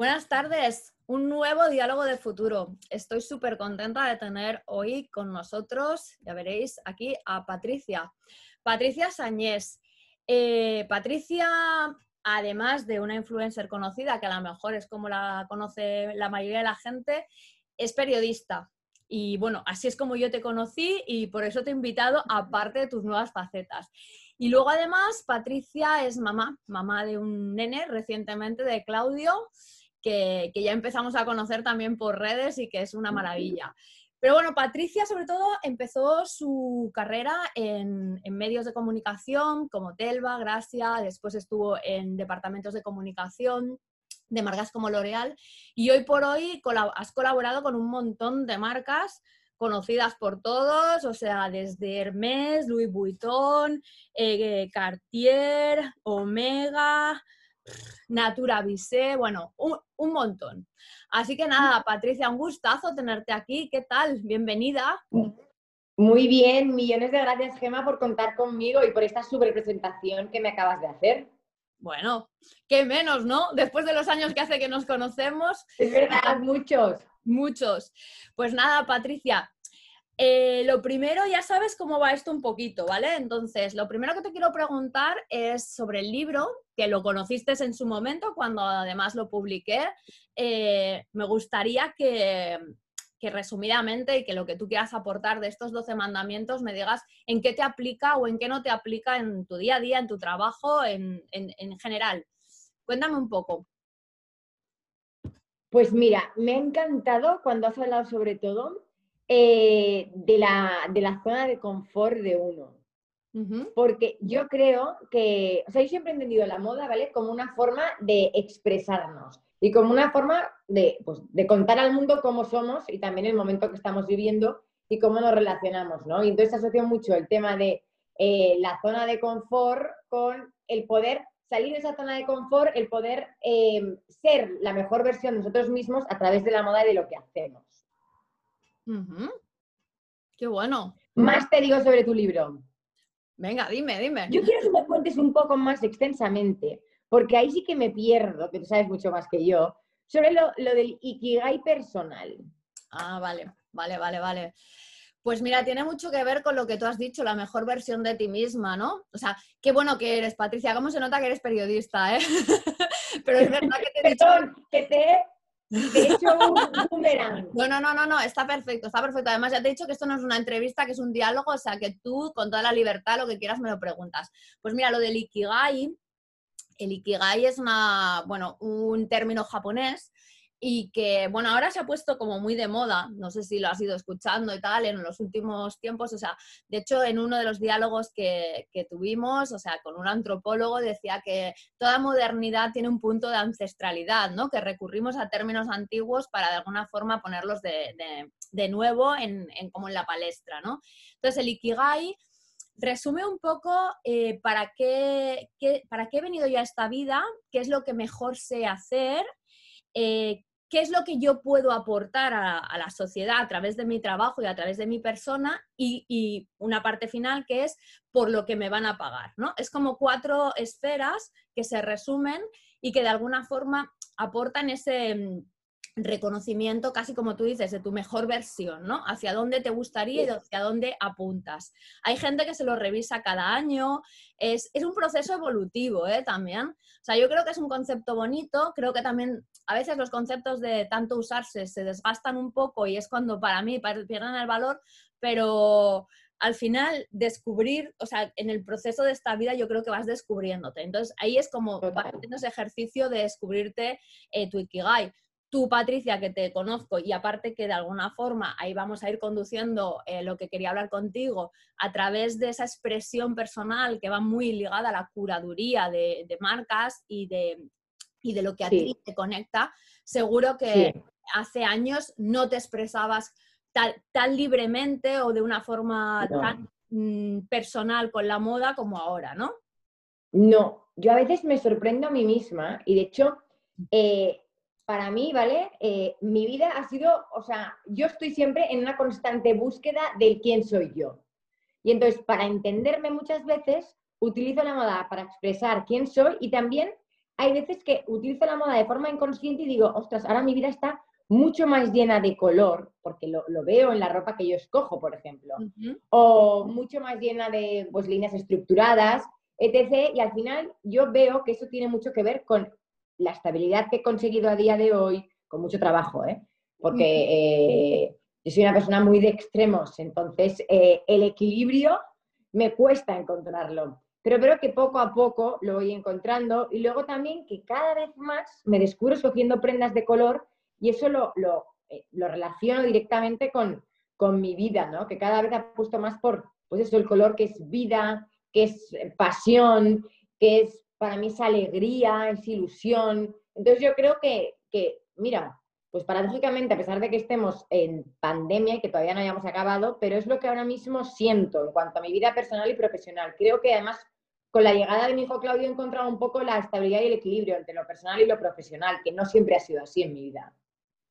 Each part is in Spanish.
Buenas tardes, un nuevo diálogo de futuro. Estoy súper contenta de tener hoy con nosotros, ya veréis, aquí a Patricia. Patricia Sañés. Eh, Patricia, además de una influencer conocida, que a lo mejor es como la conoce la mayoría de la gente, es periodista. Y bueno, así es como yo te conocí y por eso te he invitado, aparte de tus nuevas facetas. Y luego además, Patricia es mamá, mamá de un nene recientemente de Claudio que, ya empezamos a conocer también por redes y que es una maravilla. Pero bueno, Patricia sobre todo empezó su carrera en, medios de comunicación como Telva, Gracia, después estuvo en departamentos de comunicación de marcas como L'Oreal y hoy por hoy has colaborado con un montón de marcas conocidas por todos, o sea, desde Hermès, Louis Vuitton, eh, Cartier, Omega, Natura Vise, bueno, un, montón. Así que nada, Patricia, un gustazo tenerte aquí. ¿Qué tal? Bienvenida. Muy bien, millones de gracias, Gema, por contar conmigo y por esta super presentación que me acabas de hacer. Bueno, qué menos, ¿no? Después de los años que hace que nos conocemos. Es verdad, muchos. Muchos. Pues nada, Patricia, eh, lo primero, ya sabes cómo va esto un poquito, ¿vale? Entonces, lo primero que te quiero preguntar es sobre el libro, que lo conociste en su momento, cuando además lo publiqué. Eh, me gustaría que, resumidamente y que lo que tú quieras aportar de estos 12 mandamientos me digas en qué te aplica o en qué no te aplica en tu día a día, en tu trabajo, en, en general. Cuéntame un poco. Pues mira, me ha encantado cuando has hablado sobre todo eh, de, la, de, la, zona de confort de uno. Porque yo creo que, o sea, yo siempre he entendido la moda, ¿vale? Como una forma de expresarnos y como una forma de, pues, de contar al mundo cómo somos y también el momento que estamos viviendo y cómo nos relacionamos, ¿no? Y entonces asocio mucho el tema de eh, la zona de confort con el poder salir de esa zona de confort, el poder eh, ser la mejor versión de nosotros mismos a través de la moda y de lo que hacemos. Qué bueno. Más te digo sobre tu libro. Venga, dime, dime. Yo quiero que me cuentes un poco más extensamente, porque ahí sí que me pierdo, que tú sabes mucho más que yo, sobre lo, del Ikigai personal. Ah, vale, vale, vale, vale. Pues mira, tiene mucho que ver con lo que tú has dicho, la mejor versión de ti misma, ¿no? O sea, qué bueno que eres, Patricia. ¿Cómo se nota que eres periodista, eh? Pero es verdad que te he dicho... que te de hecho un boomerang. No, no, no, no, no, está perfecto, está perfecto. Además, ya te he dicho que esto no es una entrevista, que es un diálogo, o sea, que tú, con toda la libertad, lo que quieras me lo preguntas. Pues mira, lo del Ikigai, el Ikigai es una, bueno, un término japonés y que, bueno, ahora se ha puesto como muy de moda, no sé si lo has ido escuchando y tal, en los últimos tiempos, o sea, de hecho, en uno de los diálogos que, tuvimos, o sea, con un antropólogo decía que toda modernidad tiene un punto de ancestralidad, ¿no? Que recurrimos a términos antiguos para de alguna forma ponerlos de, nuevo en, como en la palestra, ¿no? Entonces, el Ikigai resume un poco eh, para, qué, para qué he venido yo a esta vida, qué es lo que mejor sé hacer, eh, qué es lo que yo puedo aportar a, la sociedad a través de mi trabajo y a través de mi persona y, una parte final que es por lo que me van a pagar, ¿no? Es como cuatro esferas que se resumen y que de alguna forma aportan ese mm, reconocimiento, casi como tú dices, de tu mejor versión, ¿no? Hacia dónde te gustaría y hacia dónde apuntas. Hay gente que se lo revisa cada año, es, un proceso evolutivo ¿eh? también. O sea, yo creo que es un concepto bonito, creo que también a veces los conceptos de tanto usarse se desgastan un poco y es cuando para mí pierden el valor, pero al final descubrir, o sea, en el proceso de esta vida yo creo que vas descubriéndote. Entonces ahí es como haciendo ese ejercicio de descubrirte eh, tu Ikigai tú, Patricia, que te conozco y aparte que de alguna forma ahí vamos a ir conduciendo eh, lo que quería hablar contigo a través de esa expresión personal que va muy ligada a la curaduría de, marcas y de, y de lo que a ti te conecta, seguro que hace años no te expresabas tan, libremente o de una forma tan mm, personal con la moda como ahora, ¿no? No, yo a veces me sorprendo a mí misma y de hecho... Eh, para mí, ¿vale? Eh, mi vida ha sido, o sea, yo estoy siempre en una constante búsqueda del quién soy yo. Y entonces, para entenderme muchas veces, utilizo la moda para expresar quién soy y también hay veces que utilizo la moda de forma inconsciente y digo, ostras, ahora mi vida está mucho más llena de color, porque lo, veo en la ropa que yo escojo, por ejemplo, o mucho más llena de pues, líneas estructuradas, etc. Y al final yo veo que eso tiene mucho que ver con la estabilidad que he conseguido a día de hoy, con mucho trabajo, ¿eh? porque eh, yo soy una persona muy de extremos, entonces eh, el equilibrio me cuesta encontrarlo. Pero creo que poco a poco lo voy encontrando y luego también que cada vez más me descubro escogiendo prendas de color y eso lo, lo, eh, relaciono directamente con, con, mi vida, ¿no? Que cada vez apuesto más por, pues eso, el color que es vida, que es pasión, que es, para mí es alegría, es ilusión. Entonces yo creo que, que mira, pues paradójicamente, a pesar de que estemos en pandemia y que todavía no hayamos acabado, pero es lo que ahora mismo siento en cuanto a mi vida personal y profesional. Creo que además con la llegada de mi hijo Claudio he encontrado un poco la estabilidad y el equilibrio entre lo personal y lo profesional, que no siempre ha sido así en mi vida.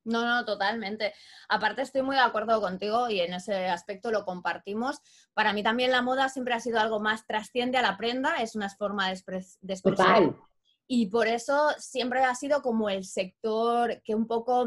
No, no, totalmente. Aparte estoy muy de acuerdo contigo y en ese aspecto lo compartimos. Para mí también la moda siempre ha sido algo más trasciende a la prenda, es una forma de, expresión. Y por eso siempre ha sido como el sector que un poco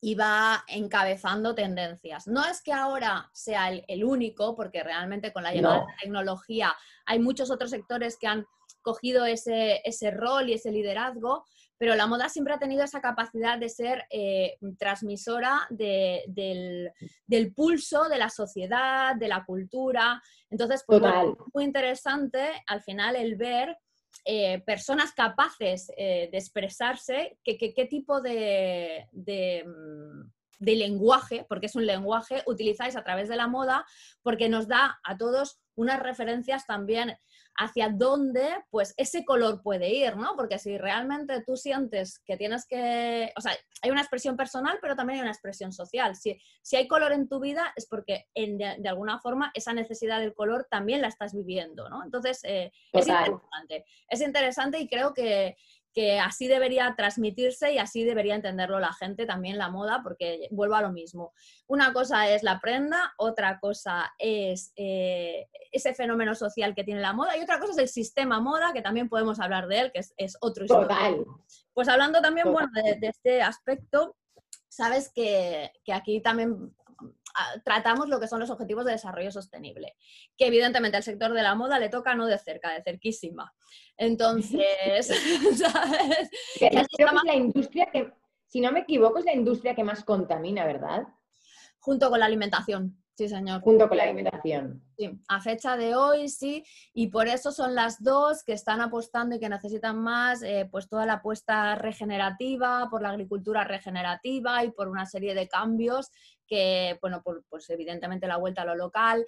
iba encabezando tendencias. No es que ahora sea el, único, porque realmente con la llegada de la tecnología hay muchos otros sectores que han cogido ese, ese, rol y ese liderazgo, pero la moda siempre ha tenido esa capacidad de ser eh, transmisora del, pulso de la sociedad, de la cultura. Entonces, pues, muy interesante al final el ver eh, personas capaces eh, de expresarse, qué tipo de, mm, de, lenguaje, porque es un lenguaje, utilizáis a través de la moda, porque nos da a todos unas referencias también hacia dónde pues ese color puede ir, ¿no? Porque si realmente tú sientes que tienes que, o sea, hay una expresión personal, pero también hay una expresión social. Si, si hay color en tu vida es porque de, alguna forma esa necesidad del color también la estás viviendo, ¿no? Entonces, eh, es interesante. Es interesante y creo que, que así debería transmitirse y así debería entenderlo la gente también la moda, porque vuelvo a lo mismo. Una cosa es la prenda, otra cosa es eh, ese fenómeno social que tiene la moda y otra cosa es el sistema moda, que también podemos hablar de él, que es, otro Total. Pues hablando también, bueno, de, este aspecto, sabes que, que aquí también tratamos lo que son los objetivos de desarrollo sostenible, que evidentemente al sector de la moda le toca no de cerca, de cerquísima. Entonces, ¿sabes? es la industria que, si no me equivoco, es la industria que más contamina, ¿verdad? Junto con la alimentación. Sí, señor. Junto con la alimentación. Sí, a fecha de hoy sí, y por eso son las dos que están apostando y que necesitan más, eh, pues toda la apuesta regenerativa, por la agricultura regenerativa y por una serie de cambios que, bueno, pues evidentemente la vuelta a lo local.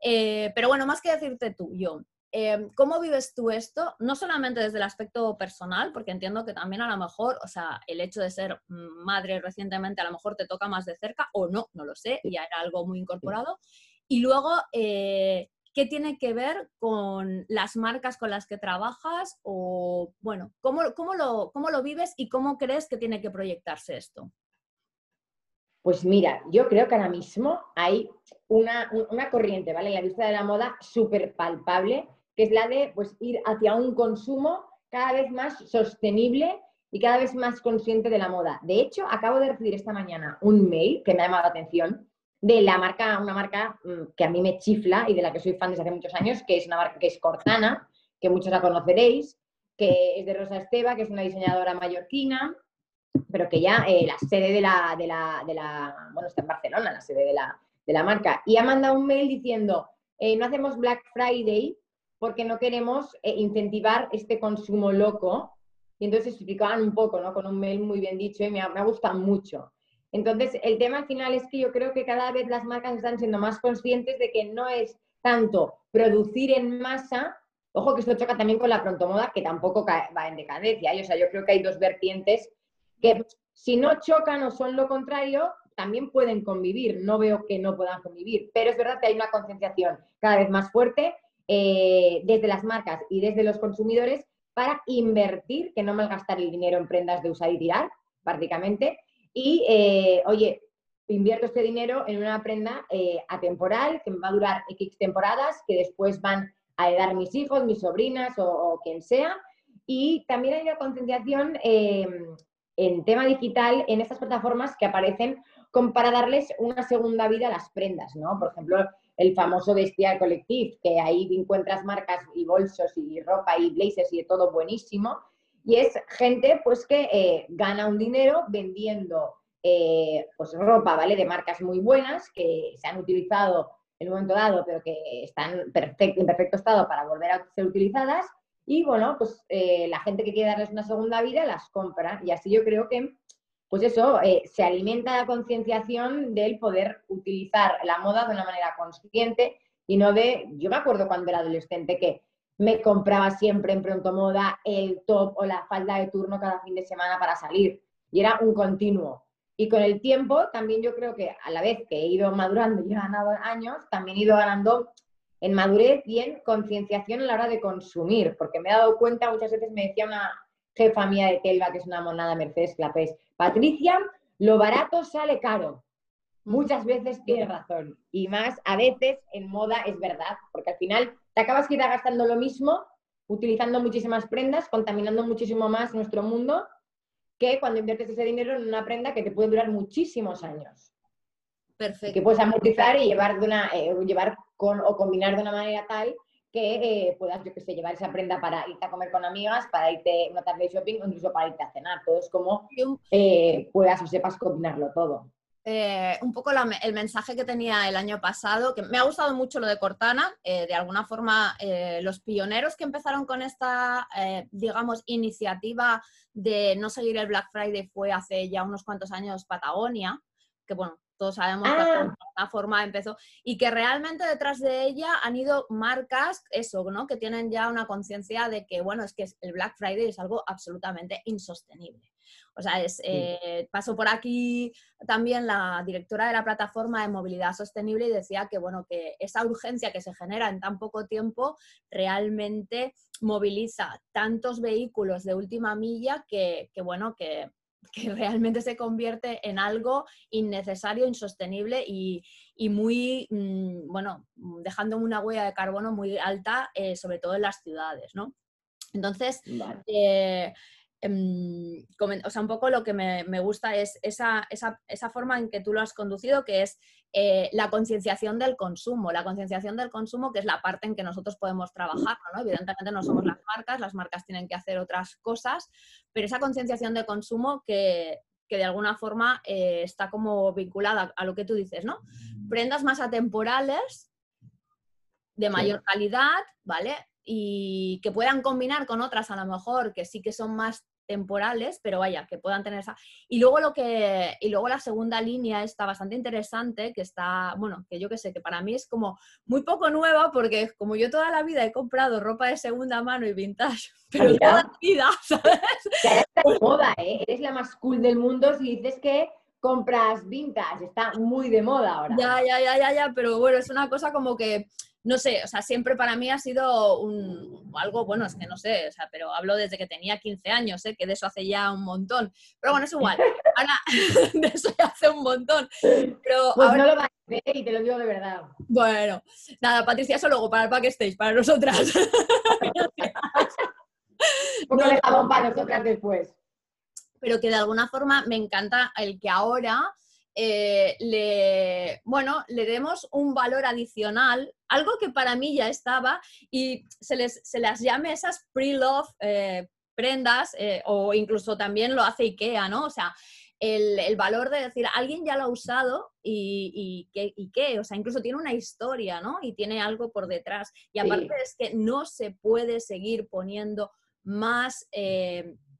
Eh, pero bueno, más que decirte tú, yo, eh, ¿cómo vives tú esto? No solamente desde el aspecto personal, porque entiendo que también a lo mejor, o sea, el hecho de ser madre recientemente a lo mejor te toca más de cerca o no, no lo sé, ya era algo muy incorporado. Y luego, eh, ¿qué tiene que ver con las marcas con las que trabajas? O, bueno, ¿cómo, cómo, lo, cómo lo vives y cómo crees que tiene que proyectarse esto? Pues mira, yo creo que ahora mismo hay una, corriente, ¿vale? En la industria de la moda súper palpable, que es la de pues, ir hacia un consumo cada vez más sostenible y cada vez más consciente de la moda. De hecho, acabo de recibir esta mañana un mail que me ha llamado la atención de la marca, una marca mm, que a mí me chifla y de la que soy fan desde hace muchos años, que es una marca que es Cortana, que muchos la conoceréis, que es de Rosa Esteva, que es una diseñadora mallorquina, pero que ya eh, la sede de la, de, la, bueno, está en Barcelona, la sede de la, de la marca, y ha mandado un mail diciendo, eh, no hacemos Black Friday porque no queremos eh, incentivar este consumo loco. Y entonces explicaban un poco, ¿no? Con un mail muy bien dicho y me ha, me ha gustado mucho. Entonces, el tema al final es que yo creo que cada vez las marcas están siendo más conscientes de que no es tanto producir en masa, ojo que esto choca también con la prontomoda, que tampoco va en decadencia. o sea, yo creo que hay dos vertientes que si no chocan o son lo contrario, también pueden convivir. No veo que no puedan convivir, pero es verdad que hay una concienciación cada vez más fuerte eh, desde las marcas y desde los consumidores para invertir, que no malgastar el dinero en prendas de usar y tirar, prácticamente. Y, eh, oye, invierto este dinero en una prenda eh, atemporal que me va a durar X temporadas, que después van a heredar mis hijos, mis sobrinas o quien sea, Y también hay una concienciación em, en tema digital en estas plataformas que aparecen para darles una segunda vida a las prendas, ¿no? Por ejemplo, el famoso Bestial Collective, que ahí encuentras marcas y bolsos y ropa y blazers y de todo buenísimo. Y es gente pues que eh, gana un dinero vendiendo eh, pues ropa, ¿vale? De marcas muy buenas que se han utilizado en un momento dado, pero que están en perfecto estado para volver a ser utilizadas. Y bueno, pues eh, la gente que quiere darles una segunda vida las compra. Y así yo creo que pues eso, eh, se alimenta la concienciación del poder utilizar la moda de una manera consciente y no de, yo me acuerdo cuando era adolescente que me compraba siempre en pronto moda el top o la falda de turno cada fin de semana para salir y era un continuo. Y con el tiempo también yo creo que a la vez que he ido madurando y he ganado años, también he ido ganando en madurez y en concienciación a la hora de consumir, porque me he dado cuenta, muchas veces me decía una jefa mía de Telva, que es una monada Mercedes Clapés, Patricia, lo barato sale caro. Muchas veces tiene razón. Y más, a veces en moda es verdad, porque al final te acabas quizá gastando lo mismo, utilizando muchísimas prendas, contaminando muchísimo más nuestro mundo, que cuando inviertes ese dinero en una prenda que te puede durar muchísimos años. Perfecto. Que puedes amortizar y llevar, de una, eh, llevar con, o combinar de una manera tal que eh, puedas, yo que sé, llevar esa prenda para irte a comer con amigas, para irte una tarde de shopping o incluso para irte a cenar. Todo es como eh, puedas o sepas combinarlo todo. Eh, un poco el mensaje que tenía el año pasado, que me ha gustado mucho lo de Cortana, de alguna forma los pioneros que empezaron con esta, digamos, iniciativa de no seguir el Black Friday fue hace ya unos cuantos años Patagonia, que bueno, todos sabemos que la ah. forma empezó, y que realmente detrás de ella han ido marcas, eso, ¿no? Que tienen ya una conciencia de que, bueno, es que el Black Friday es algo absolutamente insostenible. O sea, es, eh, pasó por aquí también la directora de la plataforma de movilidad sostenible y decía que, bueno, que esa urgencia que se genera en tan poco tiempo realmente moviliza tantos vehículos de última milla que, que bueno, que que realmente se convierte en algo innecesario, insostenible y, muy, mm, bueno, dejando una huella de carbono muy alta, eh, sobre todo en las ciudades, ¿no? Entonces, eh, o sea, un poco lo que me, gusta es esa, esa, forma en que tú lo has conducido, que es eh, la concienciación del consumo, la concienciación del consumo, que es la parte en que nosotros podemos trabajar, ¿no? Evidentemente no somos las marcas, las marcas tienen que hacer otras cosas, pero esa concienciación de consumo que, de alguna forma eh, está como vinculada a lo que tú dices, ¿no? Prendas más atemporales, de mayor calidad, ¿vale? Y que puedan combinar con otras a lo mejor que sí que son más temporales, pero vaya, que puedan tener esa. Y luego lo que, y luego la segunda línea está bastante interesante, que está, bueno, que yo que sé, que para mí es como muy poco nueva, porque como yo toda la vida he comprado ropa de segunda mano y vintage, pero toda la vida, ¿sabes? Ya moda, ¿eh? Eres la más cool del mundo si dices que compras vintage, está muy de moda ahora. Ya, ya, ya, ya, ya, pero bueno, es una cosa como que no sé, o sea, siempre para mí ha sido un, algo, bueno, es que no sé, o sea, pero hablo desde que tenía 15 años, ¿eh? que de eso hace ya un montón. Pero bueno, es igual, ahora de eso ya hace un montón. Pero pues no lo vas a ver y te lo digo de verdad. Bueno, nada, Patricia, eso luego para el backstage, para nosotras. Porque no, dejamos para nosotras después. Pero que de alguna forma me encanta el que ahora eh, le, bueno, le demos un valor adicional, algo que para mí ya estaba, y se, les, se las llame esas pre-love eh, prendas, eh, o incluso también lo hace IKEA, ¿no? O sea, el, valor de decir, alguien ya lo ha usado y, y, qué, o sea, incluso tiene una historia, ¿no? Y tiene algo por detrás. Y aparte es que no se puede seguir poniendo más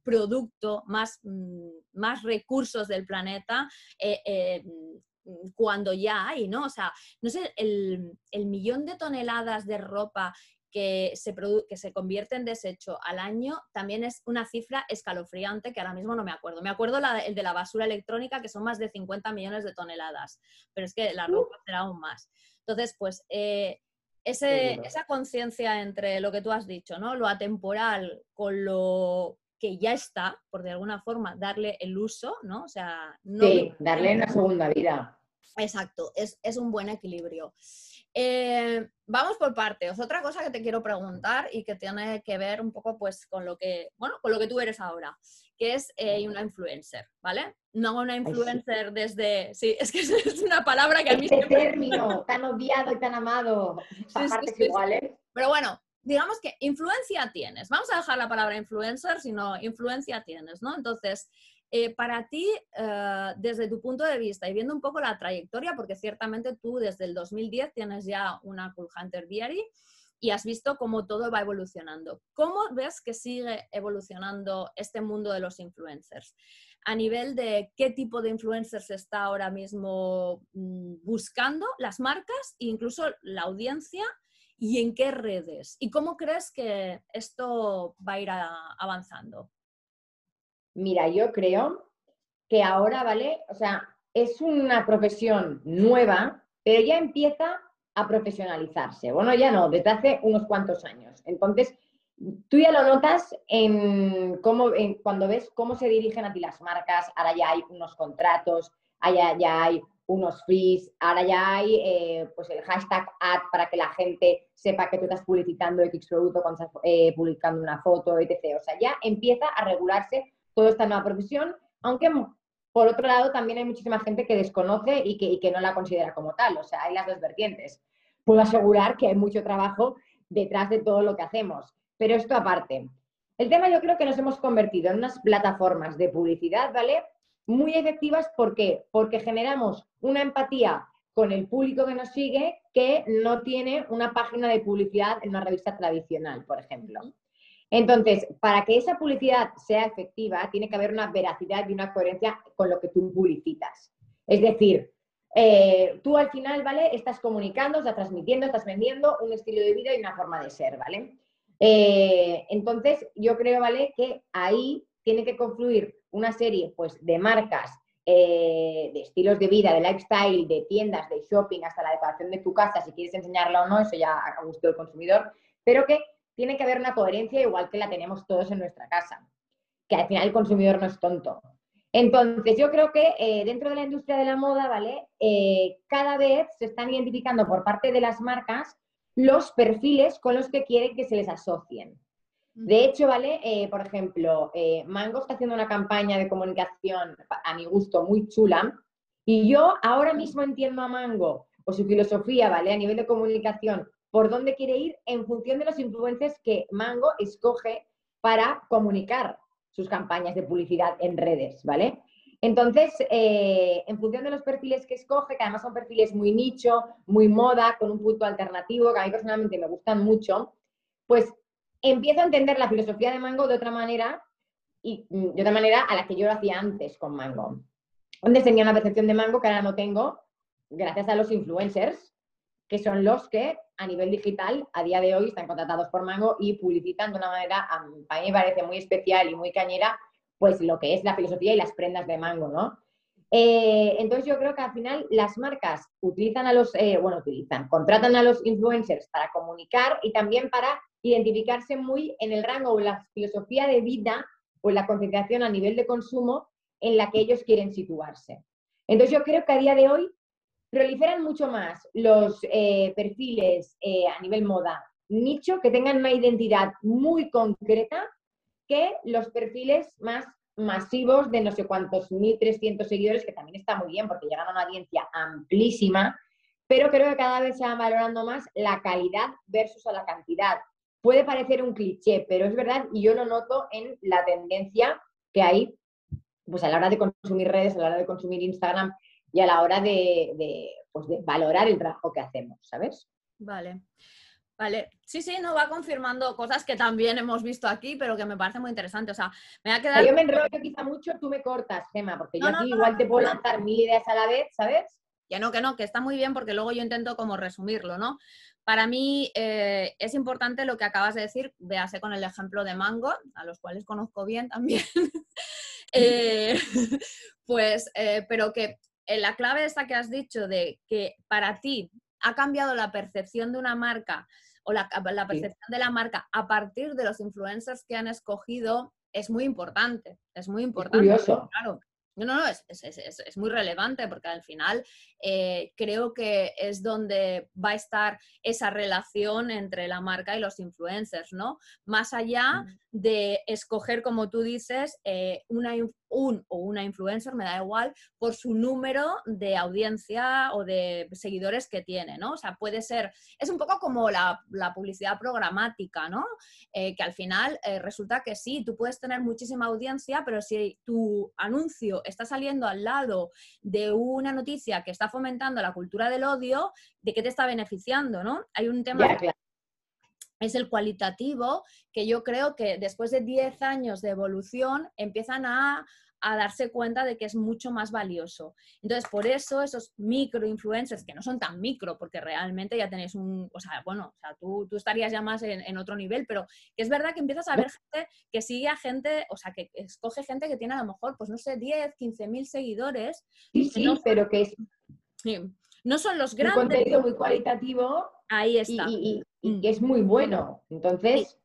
producto, más, mm, más recursos del planeta eh, eh, mm, cuando ya hay, ¿no? O sea, no sé, el, millón de toneladas de ropa que se, que se convierte en desecho al año también es una cifra escalofriante que ahora mismo no me acuerdo. Me acuerdo el de la basura electrónica, que son más de 50 millones de toneladas, pero es que la ropa será aún más. Entonces, pues, eh, esa conciencia entre lo que tú has dicho, ¿no? Lo atemporal con lo que ya está, por de alguna forma, darle el uso, ¿no? O sea, sí, darle una segunda vida. Exacto, es, un buen equilibrio. Eh, vamos por partes. Otra cosa que te quiero preguntar y que tiene que ver un poco pues con lo que, bueno, con lo que tú eres ahora, que es eh, una influencer, ¿vale? No una influencer desde... Sí, es que es una palabra que a mí... Este término tan odiado y tan amado. partes iguales. Pero bueno, digamos que influencia tienes. Vamos a dejar la palabra influencer, sino influencia tienes, ¿no? Entonces, eh, para ti, eh, desde tu punto de vista y viendo un poco la trayectoria, porque ciertamente tú desde el 2010 tienes ya una Cool Hunter Diary y has visto cómo todo va evolucionando. ¿Cómo ves que sigue evolucionando este mundo de los influencers? A nivel de qué tipo de influencers está ahora mismo mm, buscando las marcas e incluso la audiencia y en qué redes. ¿Y cómo crees que esto va a ir avanzando? Mira, yo creo que ahora, ¿vale? O sea, es una profesión nueva, pero ya empieza a profesionalizarse. Bueno, ya no, desde hace unos cuantos años. Entonces, tú ya lo notas en cómo, cuando ves cómo se dirigen a ti las marcas, ahora ya hay unos contratos, allá ya hay unos fees, ahora ya hay eh, pues el hashtag ad para que la gente sepa que tú estás publicitando X producto cuando estás eh, publicando una foto, etc. O sea, ya empieza a regularse toda esta nueva profesión, aunque por otro lado también hay muchísima gente que desconoce y que, que no la considera como tal, o sea, hay las dos vertientes. Puedo asegurar que hay mucho trabajo detrás de todo lo que hacemos, pero esto aparte. El tema yo creo que nos hemos convertido en unas plataformas de publicidad, ¿vale? Muy efectivas, ¿por qué? Porque generamos una empatía con el público que nos sigue que no tiene una página de publicidad en una revista tradicional, por ejemplo. Entonces, para que esa publicidad sea efectiva, tiene que haber una veracidad y una coherencia con lo que tú publicitas. Es decir, eh, tú al final, ¿vale? Estás comunicando, estás transmitiendo, estás vendiendo un estilo de vida y una forma de ser, ¿vale? Eh, entonces, yo creo, ¿vale? Que ahí tiene que confluir una serie, pues, de marcas, eh, de estilos de vida, de lifestyle, de tiendas, de shopping, hasta la decoración de tu casa, si quieres enseñarla o no, eso ya a gusto del consumidor, pero que tiene que haber una coherencia igual que la tenemos todos en nuestra casa, que al final el consumidor no es tonto. Entonces, yo creo que eh, dentro de la industria de la moda, ¿vale? Eh, cada vez se están identificando por parte de las marcas los perfiles con los que quieren que se les asocien. De hecho, ¿vale? Eh, por ejemplo, Mango está haciendo una campaña de comunicación, a mi gusto, muy chula, y yo ahora mismo entiendo a Mango o su filosofía, ¿vale? A nivel de comunicación, por dónde quiere ir en función de los influencers que Mango escoge para comunicar sus campañas de publicidad en redes, ¿vale? Entonces, eh, en función de los perfiles que escoge, que además son perfiles muy nicho, muy moda, con un punto alternativo, que a mí personalmente me gustan mucho, pues empiezo a entender la filosofía de Mango de otra manera y mm, de otra manera a la que yo lo hacía antes con Mango. Antes tenía una percepción de Mango que ahora no tengo gracias a los influencers, que son los que a nivel digital a día de hoy están contratados por Mango y publicitan de una manera, a mí me parece muy especial y muy cañera, pues lo que es la filosofía y las prendas de Mango, ¿no? Eh, entonces yo creo que al final las marcas utilizan a los, eh, bueno, utilizan, contratan a los influencers para comunicar y también para identificarse muy en el rango o la filosofía de vida o la concentración a nivel de consumo en la que ellos quieren situarse. Entonces yo creo que a día de hoy proliferan mucho más los eh, perfiles eh, a nivel moda nicho que tengan una identidad muy concreta que los perfiles más masivos de no sé cuántos 1.300 seguidores, que también está muy bien porque llegan a una audiencia amplísima, pero creo que cada vez se va valorando más la calidad versus a la cantidad. Puede parecer un cliché, pero es verdad y yo lo noto en la tendencia que hay pues a la hora de consumir redes, a la hora de consumir Instagram, y a la hora pues, de, valorar el trabajo que hacemos, ¿sabes? Vale. Vale, sí, sí, no va confirmando cosas que también hemos visto aquí, pero que me parece muy interesante. O sea, me va a quedar. Yo me enrollo quizá mucho, tú me cortas, Gema, porque yo aquí igual te puedo lanzar mil ideas a la vez, ¿sabes? Ya no, que no, que está muy bien porque luego yo intento como resumirlo, ¿no? Para mí eh, es importante lo que acabas de decir, véase con el ejemplo de Mango, a los cuales conozco bien también, eh, pues, eh, pero que la clave esta que has dicho de que para ti ha cambiado la percepción de una marca o la, percepción de la marca a partir de los influencers que han escogido es muy importante. Es muy importante. curioso. Claro. No, no, no, es, es, muy relevante porque al final eh, creo que es donde va a estar esa relación entre la marca y los influencers, ¿no? Más allá de escoger, como tú dices, eh, una, un o una influencer, me da igual, por su número de audiencia o de seguidores que tiene, ¿no? O sea, puede ser, es un poco como la, publicidad programática, ¿no? Eh, que al final resulta que sí, tú puedes tener muchísima audiencia, pero si tu anuncio está saliendo al lado de una noticia que está fomentando la cultura del odio, ¿de qué te está beneficiando? ¿no? Hay un tema... Es el cualitativo, que yo creo que después de 10 años de evolución empiezan a a darse cuenta de que es mucho más valioso. Entonces, por eso esos micro influencers, que no son tan micro, porque realmente ya tenéis un, o sea, bueno, o sea, tú, tú estarías ya más en, otro nivel, pero que es verdad que empiezas a ver gente que sigue a gente, o sea, que escoge gente que tiene a lo mejor, pues no sé, 10, 15 mil seguidores. Sí, sí, pero que es... No son los grandes. Un contenido muy cualitativo. Ahí está. Y, mm. que es muy bueno. Entonces...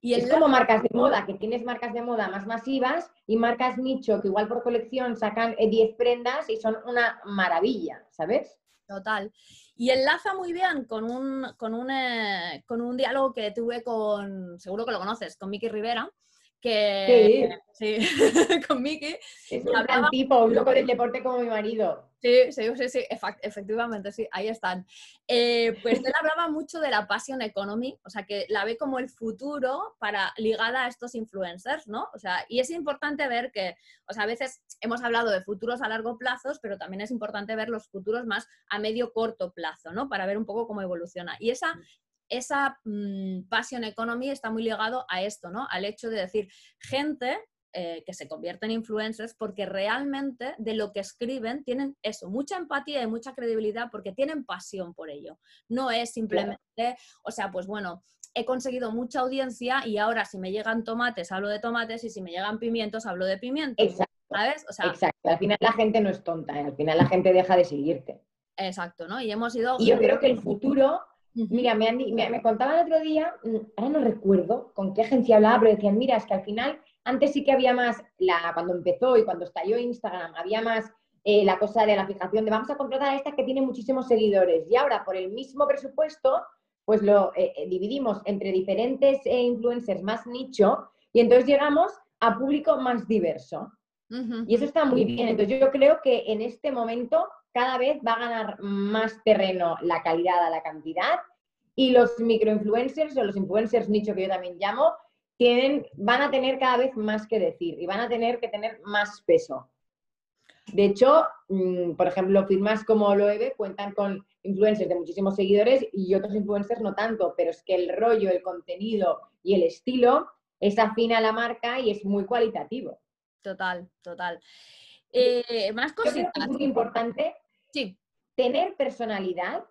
Y es como marcas de moda, que tienes marcas de moda más masivas y marcas nicho que igual por colección sacan 10 eh, prendas y son una maravilla, ¿sabes? Total. Y enlaza muy bien con un, con un, eh, con un diálogo que tuve con, seguro que lo conoces, con Miki Rivera, que sí, con Miki. Es un gran tipo, un loco del deporte como mi marido. Sí, sí, sí, sí, efectivamente, sí, ahí están. Eh, pues él hablaba mucho de la passion economy, o sea, que la ve como el futuro para ligada a estos influencers, ¿no? O sea, y es importante ver que, o sea, a veces hemos hablado de futuros a largo plazo, pero también es importante ver los futuros más a medio corto plazo, ¿no? Para ver un poco cómo evoluciona. Y esa esa mm, passion economy está muy ligado a esto, ¿no? Al hecho de decir, gente eh, que se convierte en influencers porque realmente de lo que escriben tienen eso, mucha empatía y mucha credibilidad porque tienen pasión por ello. No es simplemente, o sea, pues bueno, he conseguido mucha audiencia y ahora si me llegan tomates hablo de tomates y si me llegan pimientos hablo de pimientos. Exacto. ¿Sabes? Exacto. Al final la gente no es tonta, ¿eh? al final la gente deja de seguirte. Exacto, ¿no? Y hemos ido... Y yo creo que el futuro Mira, me, me, me, contaban el otro día, mm, ahora no recuerdo con qué agencia hablaba, pero decían, mira, es que al final antes sí que había más, la, cuando empezó y cuando estalló Instagram, había más eh, la cosa de la fijación de vamos a contratar a esta que tiene muchísimos seguidores. Y ahora, por el mismo presupuesto, pues lo eh, eh, dividimos entre diferentes influencers más nicho y entonces llegamos a público más diverso. Y eso está muy bien. Entonces yo creo que en este momento cada vez va a ganar más terreno la calidad a la cantidad y los microinfluencers o los influencers nicho que yo también llamo, tienen, van a tener cada vez más que decir y van a tener que tener más peso. De hecho, mm, por ejemplo, firmas como Loewe cuentan con influencers de muchísimos seguidores y otros influencers no tanto, pero es que el rollo, el contenido y el estilo es afín a la marca y es muy cualitativo. Total, total. Eh, más cositas. es muy importante sí. tener personalidad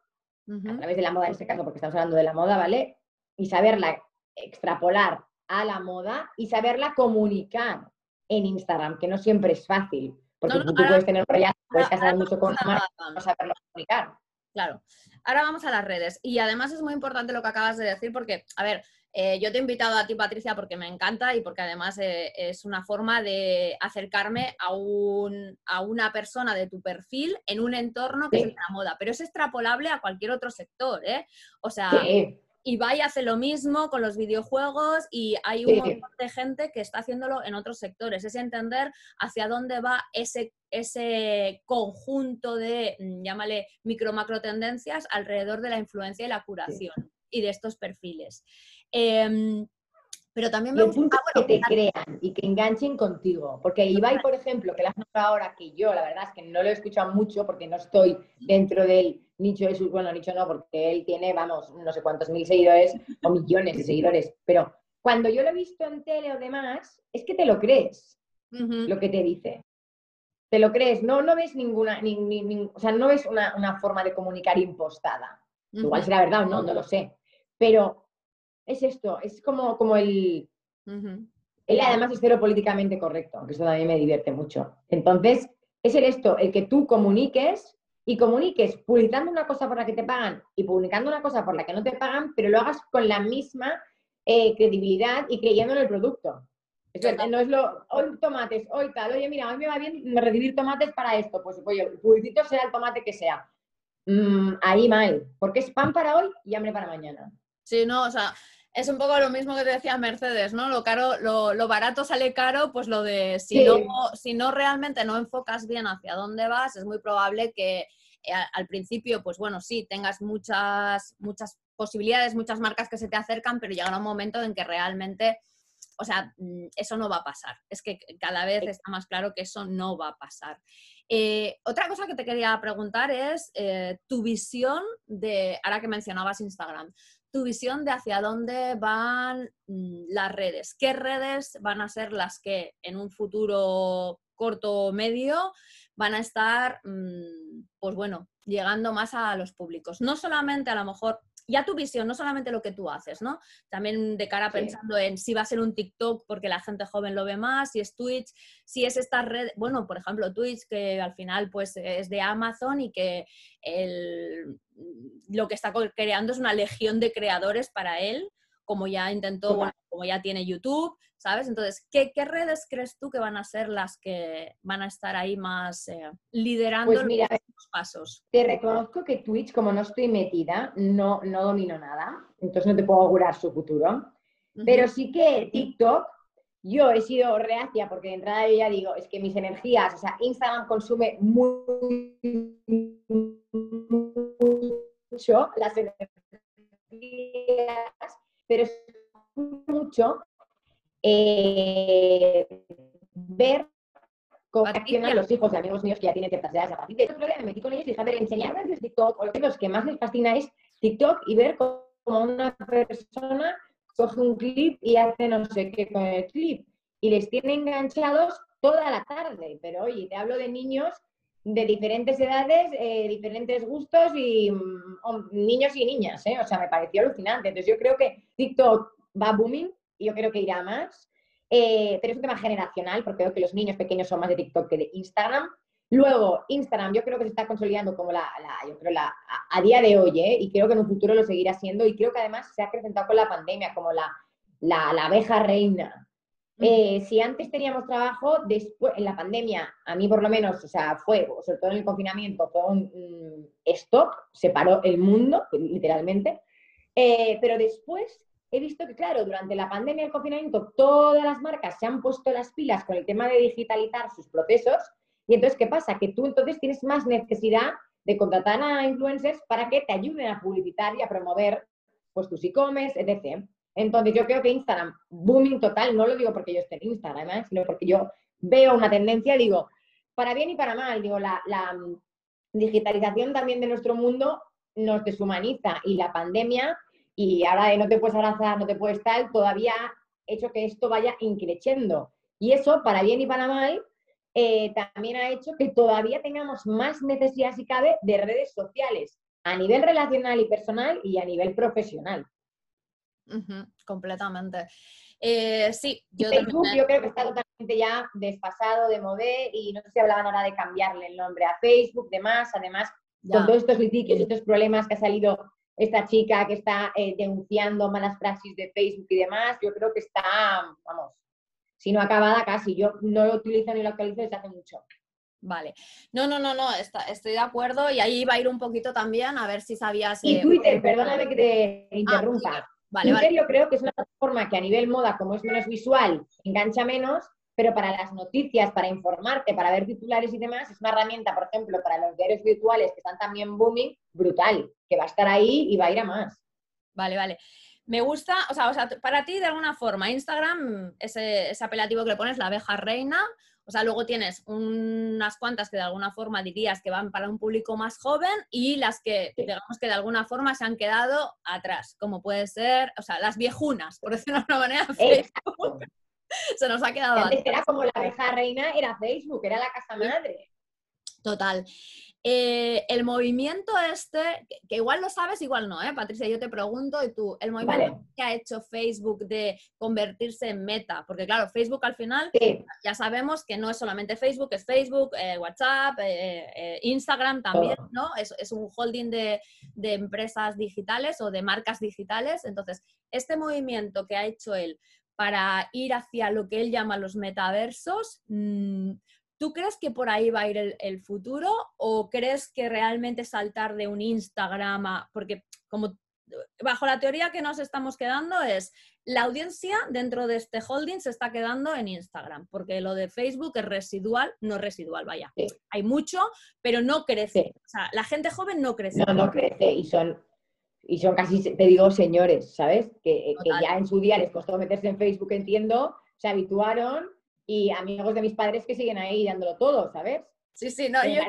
a través de la moda en este caso, porque estamos hablando de la moda, ¿vale? Y saberla extrapolar a la moda y saberla comunicar en Instagram, que no siempre es fácil, porque tú, puedes tener puedes casar mucho con marca, no saberlo comunicar. Claro. Ahora vamos a las redes. Y además es muy importante lo que acabas de decir, porque, a ver, eh, yo te he invitado a ti, Patricia, porque me encanta y porque además eh, es una forma de acercarme a, un, a, una persona de tu perfil en un entorno que es la moda, pero es extrapolable a cualquier otro sector, ¿eh? O sea, Ibai hace lo mismo con los videojuegos y hay un montón de gente que está haciéndolo en otros sectores. Es entender hacia dónde va ese, ese conjunto de, mm, llámale, micro-macro tendencias alrededor de la influencia y la curación y de estos perfiles. Em, pero también me gusta que te crean y que enganchen contigo. Porque Ibai, por ejemplo, que la has notado ahora que yo, la verdad es que no lo he escuchado mucho porque no estoy dentro del nicho de sus, bueno, nicho no, porque él tiene, vamos, no sé cuántos mil seguidores o millones de seguidores. Pero cuando yo lo he visto en tele o demás, es que te lo crees lo que te dice. Te lo crees, no, no ves ninguna, o sea, no ves una, forma de comunicar impostada. Igual será verdad o no, no lo sé. Pero es esto, es como, como el... Él además es cero políticamente correcto, que eso también me divierte mucho. Entonces, es el esto, el que tú comuniques y comuniques publicando una cosa por la que te pagan y publicando una cosa por la que no te pagan, pero lo hagas con la misma eh, credibilidad y creyendo en el producto. no es lo, hoy tomates, hoy tal, oye, mira, hoy me va bien recibir tomates para esto, pues oye, publicito sea el tomate que sea. Mm, ahí mal, porque es pan para hoy y hambre para mañana. Sí, no, o sea, es un poco lo mismo que te decía Mercedes, ¿no? Lo caro, lo, barato sale caro, pues lo de si, no, si no realmente no enfocas bien hacia dónde vas, es muy probable que eh, al principio, pues bueno, sí, tengas muchas, muchas posibilidades, muchas marcas que se te acercan, pero llegará un momento en que realmente, o sea, mm, eso no va a pasar. Es que cada vez está más claro que eso no va a pasar. Eh, otra cosa que te quería preguntar es eh, tu visión de, ahora que mencionabas Instagram, tu visión de hacia dónde van mm, las redes. ¿Qué redes van a ser las que en un futuro corto o medio van a estar, mm, pues bueno, llegando más a los públicos? No solamente a lo mejor ya tu visión, no solamente lo que tú haces, ¿no? También de cara pensando en si va a ser un TikTok porque la gente joven lo ve más, si es Twitch, si es esta red, bueno, por ejemplo, Twitch que al final pues es de Amazon y que lo que está creando es una legión de creadores para él, como ya intentó, bueno, como ya tiene YouTube, ¿sabes? Entonces, ¿qué, redes crees tú que van a ser las que van a estar ahí más eh, liderando pues mira, los pasos? Te reconozco que Twitch, como no estoy metida, no, no domino nada, entonces no te puedo augurar su futuro. Pero sí que TikTok, yo he sido reacia porque de entrada yo ya digo, es que mis energías, o sea, Instagram consume muy mucho las energías, pero es mucho eh, ver cómo accionan los hijos de amigos míos que ya tienen ciertas edades. A partir de eso, me metí con ellos y dije, a ver, enseñarles TikTok, o lo que más les fascina es TikTok y ver cómo una persona coge un clip y hace no sé qué con el clip. Y les tiene enganchados toda la tarde. Pero oye, te hablo de niños de diferentes edades, eh, diferentes gustos y mm, niños y niñas, ¿eh? O sea, me pareció alucinante. Entonces yo creo que TikTok va booming y yo creo que irá más. Eh, pero es un tema generacional, porque creo que los niños pequeños son más de TikTok que de Instagram. Luego, Instagram yo creo que se está consolidando como la, yo creo la, a, día de hoy, ¿eh? y creo que en un futuro lo seguirá siendo, y creo que además se ha acrecentado con la pandemia, como la, la abeja reina. Eh, si antes teníamos trabajo, después, en la pandemia, a mí por lo menos, o sea, fue, sobre todo en el confinamiento, fue un stop, se paró el mundo, literalmente, eh, pero después he visto que, claro, durante la pandemia y el confinamiento, todas las marcas se han puesto las pilas con el tema de digitalizar sus procesos. Y entonces, ¿qué pasa? Que tú entonces tienes más necesidad de contratar a influencers para que te ayuden a publicitar y a promover pues, tus e-commerce, etc. Entonces, yo creo que Instagram, booming total, no lo digo porque yo esté en Instagram, ¿eh? sino porque yo veo una tendencia, digo, para bien y para mal, digo, la, mm, digitalización también de nuestro mundo nos deshumaniza y la pandemia y ahora de no te puedes abrazar, no te puedes tal, todavía ha hecho que esto vaya increciendo. Y eso, para bien y para mal, eh, también ha hecho que todavía tengamos más necesidad, si cabe, de redes sociales, a nivel relacional y personal y a nivel profesional. Completamente. Eh, sí, yo, Facebook, yo creo que está totalmente ya desfasado de mover y no sé si hablaban ahora de cambiarle el nombre a Facebook, demás, además, con todos estos litigios, estos problemas que ha salido esta chica que está eh, denunciando malas praxis de Facebook y demás, yo creo que está, vamos, si no acabada casi. Yo no lo utilizo ni lo actualizo desde hace mucho. Vale. No, no, no, no, estoy de acuerdo y ahí va a ir un poquito también a ver si sabías. Y eh, Twitter, perdóname que te ah, interrumpa. Vale, Twitter yo creo que es una plataforma que a nivel moda, como es menos visual, engancha menos, pero para las noticias, para informarte, para ver titulares y demás, es una herramienta, por ejemplo, para los diarios virtuales que están también booming, brutal, que va a estar ahí y va a ir a más. Vale, vale. Me gusta, o sea, o sea para ti de alguna forma, Instagram, ese, ese apelativo que le pones, la abeja reina, o sea, luego tienes unas cuantas que de alguna forma dirías que van para un público más joven y las que, digamos que de alguna forma se han quedado atrás, como puede ser, o sea, las viejunas, por decirlo de alguna manera, Facebook. Se nos ha quedado. Antes era como la abeja reina, era Facebook, era la casa madre. Total. Eh, el movimiento este, que, igual lo sabes, igual no, ¿eh? Patricia, yo te pregunto y tú, el movimiento que ha hecho Facebook de convertirse en meta, porque claro, Facebook al final ya sabemos que no es solamente Facebook, es Facebook, eh, WhatsApp, eh, Instagram también, ¿no? Es, es, un holding de, de empresas digitales o de marcas digitales. Entonces, este movimiento que ha hecho él para ir hacia lo que él llama los metaversos. Mm, ¿Tú crees que por ahí va a ir el, futuro o crees que realmente saltar de un Instagram a, porque como bajo la teoría que nos estamos quedando es la audiencia dentro de este holding se está quedando en Instagram, porque lo de Facebook es residual, no residual, vaya. Hay mucho, pero no crece. O sea, la gente joven no crece. No, no crece y son, y son casi, te digo, señores, ¿sabes? Que, que ya en su día les costó meterse en Facebook, entiendo, se habituaron y amigos de mis padres que siguen ahí dándolo todo, ¿sabes? Sí, sí, no, yo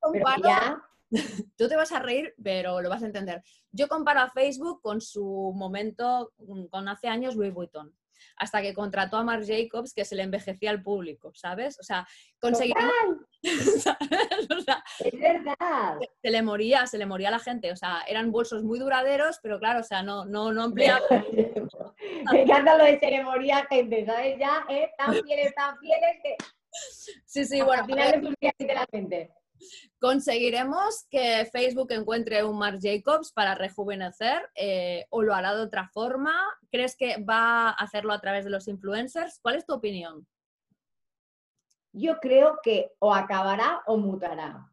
comparo, tú te vas a reír, pero lo vas a entender. Yo comparo a Facebook con su momento, con hace años Louis Vuitton hasta que contrató a Marc Jacobs, que se le envejecía al público, ¿sabes? O sea, conseguir... es Se le moría, se le moría a la gente. O sea, eran bolsos muy duraderos, pero claro, o sea, no, no, no empleaba. Me encanta lo de se le moría gente, ¿sabes? Ya, ¿eh? Tan fieles, tan fieles que. Sí, sí, bueno. Al final es un día literalmente. ¿Conseguiremos que Facebook encuentre un Marc Jacobs para rejuvenecer eh, o lo hará de otra forma? ¿Crees que va a hacerlo a través de los influencers? ¿Cuál es tu opinión? Yo creo que o acabará o mutará.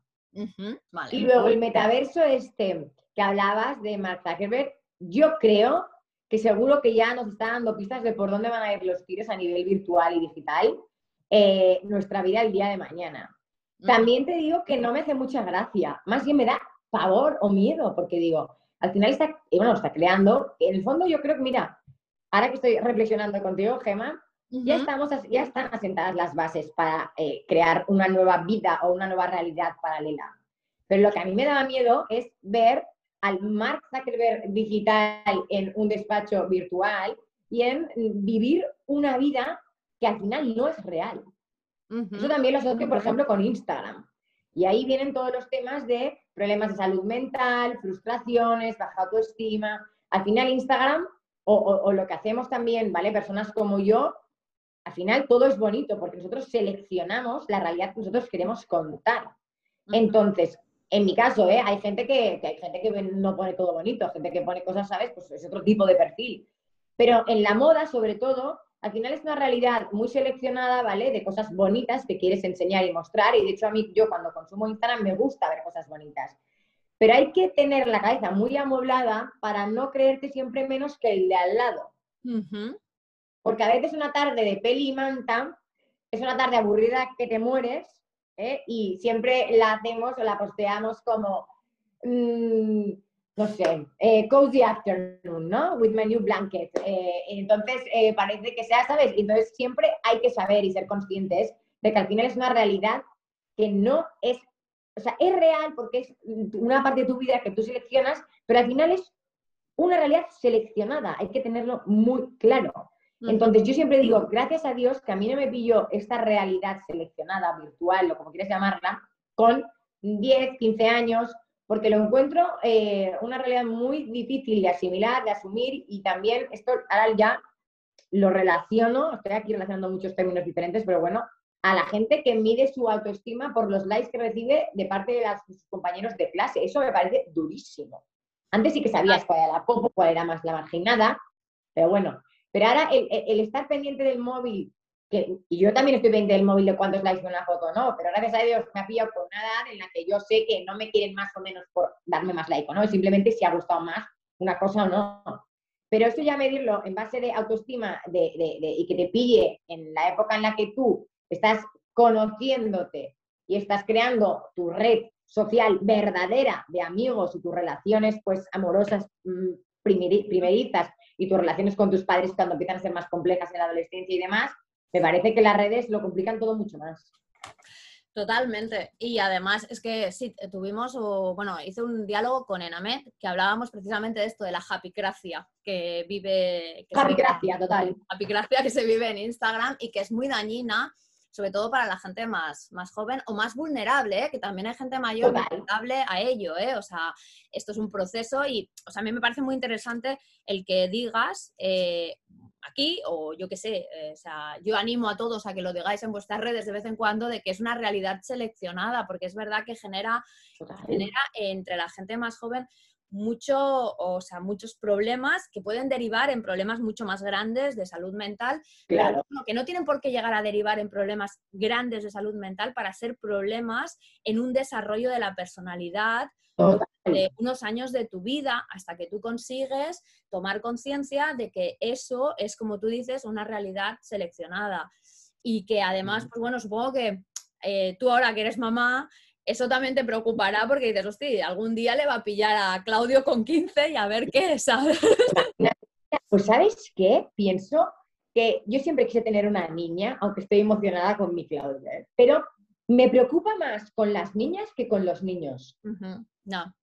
Y luego el metaverso este que hablabas de Mark Zuckerberg, yo creo que seguro que ya nos está dando pistas de por dónde van a ir los tiros a nivel virtual y digital eh, nuestra vida el día de mañana. También te digo que no me hace mucha gracia, más bien me da pavor o miedo, porque digo, al final está, bueno, está creando, en el fondo yo creo que, mira, ahora que estoy reflexionando contigo, Gema, ya, estamos, ya están asentadas las bases para eh, crear una nueva vida o una nueva realidad paralela. Pero lo que a mí me daba miedo es ver al Mark Zuckerberg digital en un despacho virtual y en vivir una vida que al final no es real. Eso también lo asocio, por ejemplo, con Instagram. Y ahí vienen todos los temas de problemas de salud mental, frustraciones, baja autoestima. Al final Instagram, o, lo que hacemos también, ¿vale? Personas como yo, al final todo es bonito porque nosotros seleccionamos la realidad que nosotros queremos contar. Entonces, en mi caso, ¿eh? hay gente que, que, hay gente que no pone todo bonito, gente que pone cosas, ¿sabes? Pues es otro tipo de perfil. Pero en la moda, sobre todo, al final es una realidad muy seleccionada, ¿vale? De cosas bonitas que quieres enseñar y mostrar. Y de hecho, a mí, yo cuando consumo Instagram me gusta ver cosas bonitas. Pero hay que tener la cabeza muy amueblada para no creerte siempre menos que el de al lado. Porque a veces una tarde de peli y manta es una tarde aburrida que te mueres ¿eh? y siempre la hacemos o la posteamos como. Mm, no sé, eh, cozy afternoon, ¿no? With my new blanket. Eh, entonces, parece que sea, ¿sabes? Entonces, siempre hay que saber y ser conscientes de que al final es una realidad que no es, o sea, es real porque es una parte de tu vida que tú seleccionas, pero al final es una realidad seleccionada, hay que tenerlo muy claro. Entonces, yo siempre digo, gracias a Dios que a mí no me pilló esta realidad seleccionada, virtual o como quieras llamarla, con 10, 15 años, porque lo encuentro eh, una realidad muy difícil de asimilar, de asumir y también esto ahora ya lo relaciono, estoy aquí relacionando muchos términos diferentes, pero bueno, a la gente que mide su autoestima por los likes que recibe de parte de sus compañeros de clase. Eso me parece durísimo. Antes sí que sabías cuál era la popo, cuál era más la marginada, pero bueno. Pero ahora el estar pendiente del móvil y yo también estoy pendiente del móvil de cuántos likes de una foto, ¿no? Pero gracias a Dios me ha pillado por una edad en la que yo sé que no me quieren más o menos por darme más like, ¿no? Simplemente si ha gustado más una cosa o no. Pero eso ya medirlo en base de autoestima de, y que te pille en la época en la que tú estás conociéndote y estás creando tu red social verdadera de amigos y tus relaciones pues amorosas mm, primerizas y tus relaciones con tus padres cuando empiezan a ser más complejas en la adolescencia y demás, me parece que las redes lo complican todo mucho más. Totalmente. Y además es que sí, tuvimos, bueno, hice un diálogo con Enamet que hablábamos precisamente de esto, de la happycracia que vive... Que happycracia, total. Happycracia que se vive en Instagram y que es muy dañina, sobre todo para la gente más, más joven o más vulnerable, ¿eh? que también hay gente mayor vulnerable a ello, ¿eh? O sea, esto es un proceso y, o sea, a mí me parece muy interesante el que digas, eh, aquí o yo qué sé, eh, o sea, yo animo a todos a que lo digáis en vuestras redes de vez en cuando de que es una realidad seleccionada, porque es verdad que genera, genera entre la gente más joven mucho, o sea, muchos problemas que pueden derivar en problemas mucho más grandes de salud mental, claro. que no tienen por qué llegar a derivar en problemas grandes de salud mental para ser problemas en un desarrollo de la personalidad de unos años de tu vida hasta que tú consigues tomar conciencia de que eso es, como tú dices, una realidad seleccionada. Y que además, pues bueno, supongo que eh, tú ahora que eres mamá, eso también te preocupará porque dices, hostia, algún día le va a pillar a Claudio con 15 y a ver qué, ¿sabes? Pues sabes qué, pienso que yo siempre quise tener una niña, aunque estoy emocionada con mi Claudia, ¿eh? pero me preocupa más con las niñas que con los niños. No.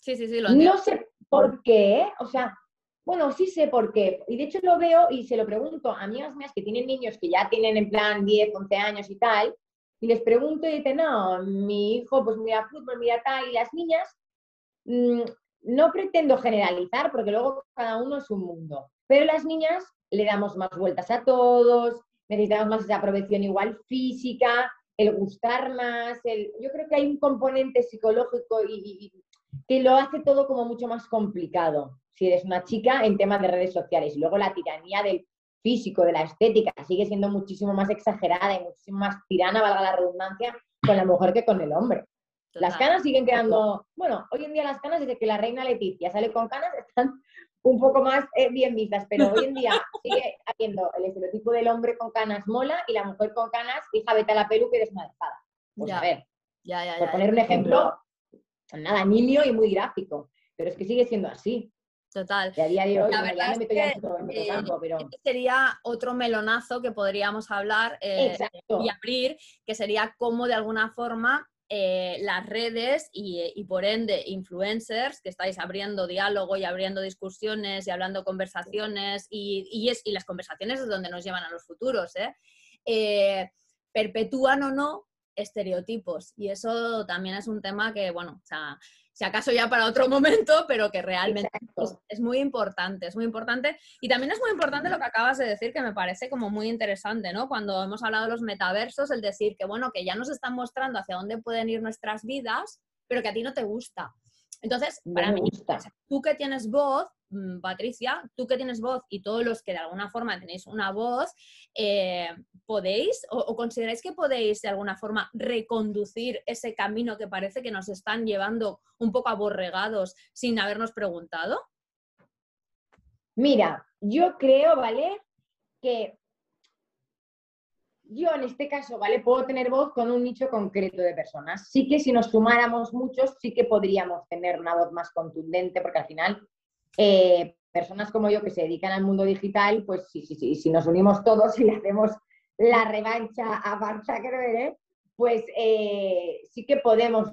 Sí, sí, sí, lo entiendo. No sé por qué, o sea, bueno, sí sé por qué. Y de hecho lo veo y se lo pregunto a amigas mías que tienen niños que ya tienen en plan 10, 11 años y tal, y les pregunto y dicen, no, mi hijo pues mira fútbol, mira tal, y las niñas, mm, no pretendo generalizar porque luego cada uno es un mundo, pero las niñas le damos más vueltas a todos, necesitamos más esa aprobación igual física, el gustar más, el, yo creo que hay un componente psicológico y, que lo hace todo como mucho más complicado si eres una chica en temas de redes sociales. Y luego la tiranía del físico, de la estética, sigue siendo muchísimo más exagerada y muchísimo más tirana, valga la redundancia, con la mujer que con el hombre. Las canas siguen quedando, bueno, hoy en día las canas, desde que la reina Leticia sale con canas, están un poco más eh, bien vistas, pero hoy en día sigue habiendo el estereotipo del hombre con canas mola y la mujer con canas, hija, vete a la peluca y eres una dejada. Pues a ver, por poner un ejemplo, nada, nimio y muy gráfico, pero es que sigue siendo así. Total. Y a día de hoy, la verdad es que, eh, este sería otro melonazo que podríamos hablar eh, y abrir, que sería cómo de alguna forma eh, las redes y, por ende influencers que estáis abriendo diálogo y abriendo discusiones y hablando conversaciones y, es, y las conversaciones es donde nos llevan a los futuros, perpetúan o no estereotipos y eso también es un tema que, bueno, o sea, si acaso ya para otro momento, pero que realmente es, muy importante, es muy importante. Y también es muy importante lo que acabas de decir, que me parece como muy interesante, ¿no? Cuando hemos hablado de los metaversos, el decir que, bueno, que ya nos están mostrando hacia dónde pueden ir nuestras vidas, pero que a ti no te gusta. Entonces, para mí, tú que tienes voz, mm, Patricia, tú que tienes voz y todos los que de alguna forma tenéis una voz, eh, ¿podéis o, consideráis que podéis de alguna forma reconducir ese camino que parece que nos están llevando un poco aborregados sin habernos preguntado? Mira, yo creo, ¿vale? Que yo en este caso, ¿vale? Puedo tener voz con un nicho concreto de personas. Sí que si nos sumáramos muchos, sí que podríamos tener una voz más contundente, porque al final, eh, personas como yo que se dedican al mundo digital, pues sí, sí, sí, si nos unimos todos y hacemos la revancha a Barça ¿eh? pues eh, sí que podemos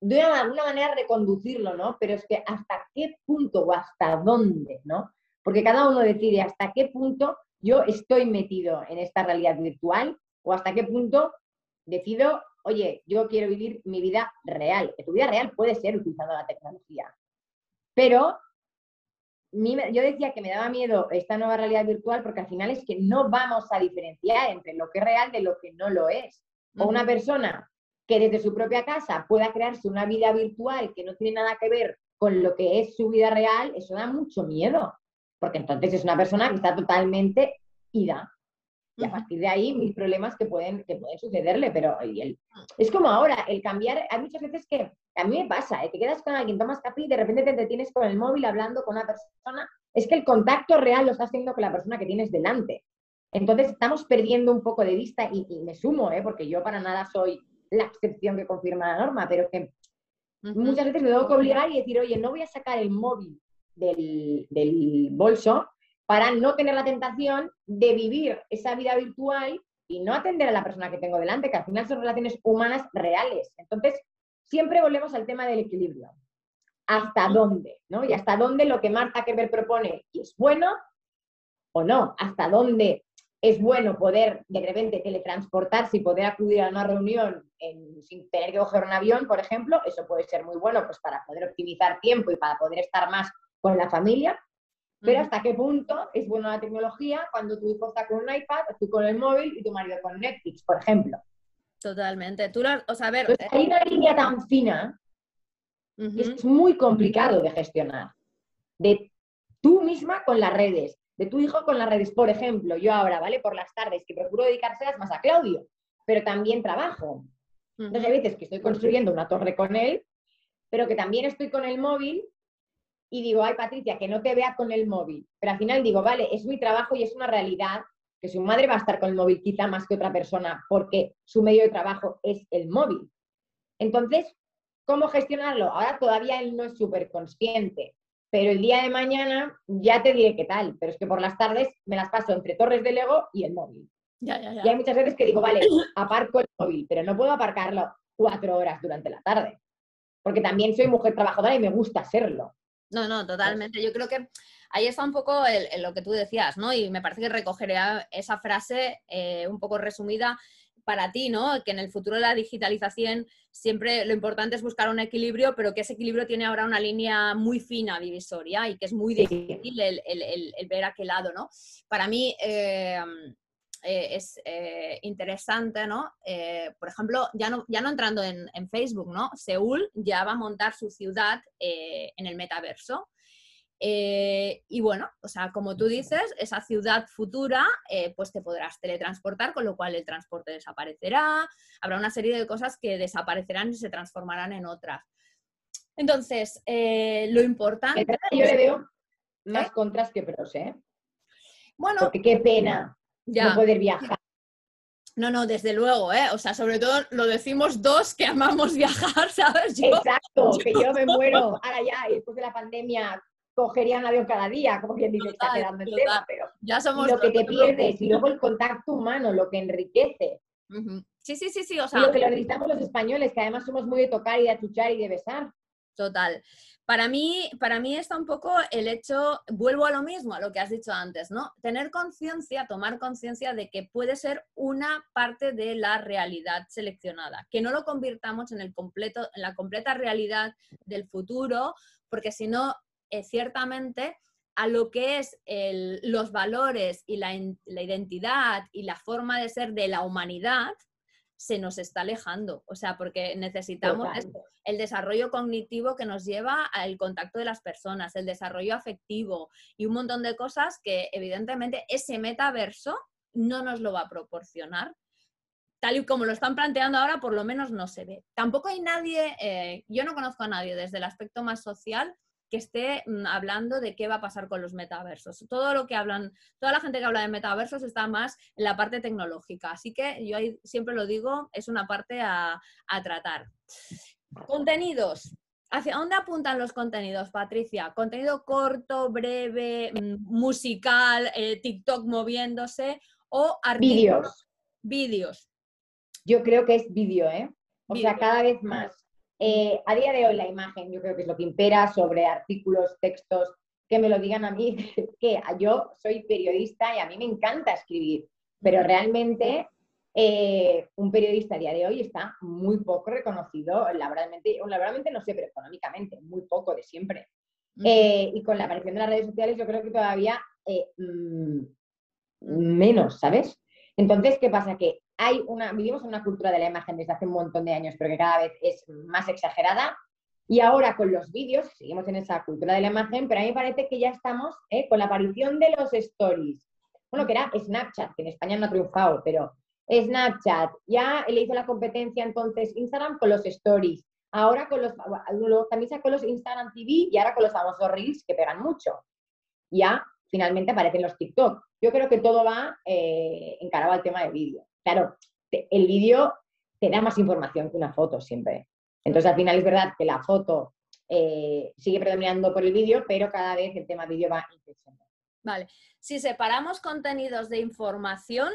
de alguna manera reconducirlo, ¿no? Pero es que hasta qué punto o hasta dónde, ¿no? Porque cada uno decide hasta qué punto yo estoy metido en esta realidad virtual o hasta qué punto decido, oye, yo quiero vivir mi vida real, que tu vida real puede ser utilizando la tecnología. Pero yo decía que me daba miedo esta nueva realidad virtual porque al final es que no vamos a diferenciar entre lo que es real de lo que no lo es. O una persona que desde su propia casa pueda crearse una vida virtual que no tiene nada que ver con lo que es su vida real, eso da mucho miedo porque entonces es una persona que está totalmente ida. Y a partir de ahí, mis problemas que pueden, que pueden sucederle, pero es como ahora, el cambiar, hay muchas veces que a mí me pasa, ¿eh? que quedas con alguien, tomas café y de repente te detienes con el móvil hablando con una persona, es que el contacto real lo estás haciendo con la persona que tienes delante. Entonces estamos perdiendo un poco de vista y, me sumo, ¿eh? porque yo para nada soy la excepción que confirma la norma, pero que muchas veces me tengo que obligar y decir, oye, no voy a sacar el móvil del, bolso para no tener la tentación de vivir esa vida virtual y no atender a la persona que tengo delante, que al final son relaciones humanas reales. Entonces, siempre volvemos al tema del equilibrio. ¿Hasta dónde? ¿no? Y hasta dónde lo que Marta Keber propone es bueno o no. Hasta dónde es bueno poder de repente teletransportarse y poder acudir a una reunión sin tener que coger un avión, por ejemplo. Eso puede ser muy bueno pues, para poder optimizar tiempo y para poder estar más con la familia, pero hasta qué punto es buena la tecnología cuando tu hijo está con un iPad, tú con el móvil y tu marido con Netflix, por ejemplo. Totalmente. Tú o sea, a ver, pues hay una línea tan fina Y es muy complicado de gestionar. De tú misma con las redes, de tu hijo con las redes. Por ejemplo, yo ahora, ¿vale? Por las tardes, que procuro dedicárselas más a Claudio, pero también trabajo. Entonces hay veces que estoy construyendo una torre con él, pero que también estoy con el móvil y digo, ay Patricia, que no te vea con el móvil. Pero al final digo, vale, es mi trabajo y es una realidad que su madre va a estar con el móvil quizá más que otra persona porque su medio de trabajo es el móvil. Entonces, ¿cómo gestionarlo? Ahora todavía él no es súper consciente, pero el día de mañana ya te diré qué tal. Pero es que por las tardes me las paso entre Torres de Lego y el móvil. Ya, ya, Y hay muchas veces que digo, vale, aparco el móvil, pero no puedo aparcarlo cuatro horas durante la tarde. Porque también soy mujer trabajadora y me gusta serlo. No, no, totalmente. Yo creo que ahí está un poco lo que tú decías, ¿no? Y me parece que recogería esa frase eh, un poco resumida para ti, ¿no? Que en el futuro de la digitalización siempre lo importante es buscar un equilibrio, pero que ese equilibrio tiene ahora una línea muy fina divisoria y que es muy difícil el, ver a qué lado, ¿no? Para mí eh, eh, es interesante, ¿no? por ejemplo, ya no, ya no entrando en, en, Facebook, ¿no? Seúl ya va a montar su ciudad en el metaverso. Eh, y bueno, o sea, como tú dices, esa ciudad futura, eh, pues te podrás teletransportar, con lo cual el transporte desaparecerá, habrá una serie de cosas que desaparecerán y se transformarán en otras. Entonces, eh, lo importante... Yo le veo más contras que pros, ¿eh? Bueno... Porque qué pena no poder viajar. No, no, desde luego, ¿eh? O sea, sobre todo lo decimos dos que amamos viajar, ¿sabes? Exacto, que yo me muero. Ahora ya, después de la pandemia, cogería un avión cada día, como quien dice, está quedando el tema, pero ya somos lo que te pierdes y luego el contacto humano, lo que enriquece. Sí, sí, sí, sí, o sea... Y lo que lo necesitamos los españoles, que además somos muy de tocar y de achuchar y de besar. Total. Para mí, para mí está un poco el hecho, vuelvo a lo mismo, a lo que has dicho antes, ¿no? Tener conciencia, tomar conciencia de que puede ser una parte de la realidad seleccionada, que no lo convirtamos en, el completo, en la completa realidad del futuro, porque si no, eh, ciertamente a lo que es los valores y la, identidad y la forma de ser de la humanidad, se nos está alejando. O sea, porque necesitamos el desarrollo cognitivo que nos lleva al contacto de las personas, el desarrollo afectivo y un montón de cosas que evidentemente ese metaverso no nos lo va a proporcionar. Tal y como lo están planteando ahora, por lo menos no se ve. Tampoco hay nadie, eh, yo no conozco a nadie desde el aspecto más social que esté mm, hablando de qué va a pasar con los metaversos. Todo lo que hablan, toda la gente que habla de metaversos está más en la parte tecnológica. Así que yo siempre lo digo, es una parte a, tratar. Contenidos. ¿Hacia dónde apuntan los contenidos, Patricia? ¿Contenido corto, breve, mm, musical, eh, TikTok moviéndose o Vídeos. Vídeos. Yo creo que es vídeo, ¿eh? O sea, cada vez más. Eh, a día de hoy la imagen yo creo que es lo que impera sobre artículos, textos, que me lo digan a mí, que yo soy periodista y a mí me encanta escribir, pero realmente eh, un periodista a día de hoy está muy poco reconocido, laboralmente, laboralmente no sé, pero económicamente, muy poco de siempre. Eh, y con la aparición de las redes sociales yo creo que todavía mm, menos, ¿sabes? Entonces, ¿qué pasa? Que hay una, vivimos en una cultura de la imagen desde hace un montón de años, pero que cada vez es más exagerada. Y ahora con los vídeos, seguimos en esa cultura de la imagen, pero a mí me parece que ya estamos ¿eh? con la aparición de los stories. Bueno, que era Snapchat, que en España no ha triunfado, pero Snapchat, ya le hizo la competencia entonces Instagram con los stories. Ahora con los, también sacó los Instagram TV y ahora con los famosos Reels que pegan mucho. Ya finalmente aparecen los TikTok. Yo creo que todo va eh, encarado al tema de vídeo. Claro, el vídeo te da más información que una foto siempre. Entonces, al final es verdad que la foto eh, sigue predominando por el vídeo, pero cada vez el tema vídeo va increciendo. Vale. Si separamos contenidos de información,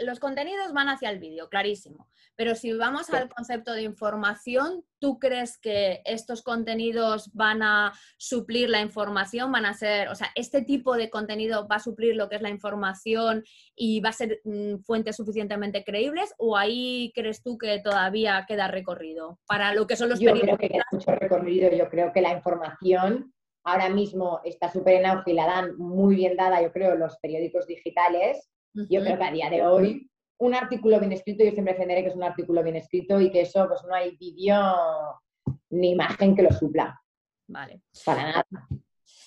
los contenidos van hacia el vídeo, clarísimo. Pero si vamos al concepto de información, ¿tú crees que estos contenidos van a suplir la información? ¿Van a ser, o sea, este tipo de contenido va a suplir lo que es la información y va a ser mm, fuentes suficientemente creíbles? ¿O ahí crees tú que todavía queda recorrido para lo que son los Yo creo que queda mucho recorrido. Yo creo que la información ahora mismo está súper en auge y la dan muy bien dada, yo creo, los periódicos digitales. Yo creo que a día de hoy un artículo bien escrito, yo siempre defenderé que es un artículo bien escrito y que eso, pues no hay vídeo, ni imagen que lo supla. Vale. Para nada.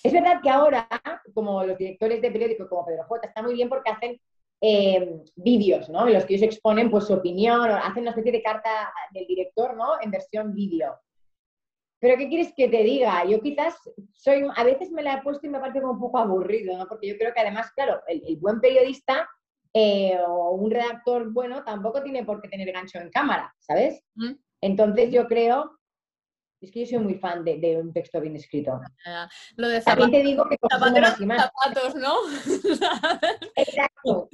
Es verdad que ahora, como los directores de periódicos como Pedro J, está muy bien porque hacen eh, vídeos, ¿no? En los que ellos exponen pues, su opinión, o hacen una especie de carta del director, ¿no? En versión vídeo. Pero ¿qué quieres que te diga? Yo quizás soy, a veces me la he puesto y me parece como un poco aburrido, ¿no? Porque yo creo que además, claro, el, buen periodista eh, o un redactor bueno tampoco tiene por qué tener gancho en cámara, ¿sabes? Mm. Entonces yo creo es que yo soy muy fan de, un texto bien escrito. lo de zapatos, te digo que zapatos, ¿no? Exacto.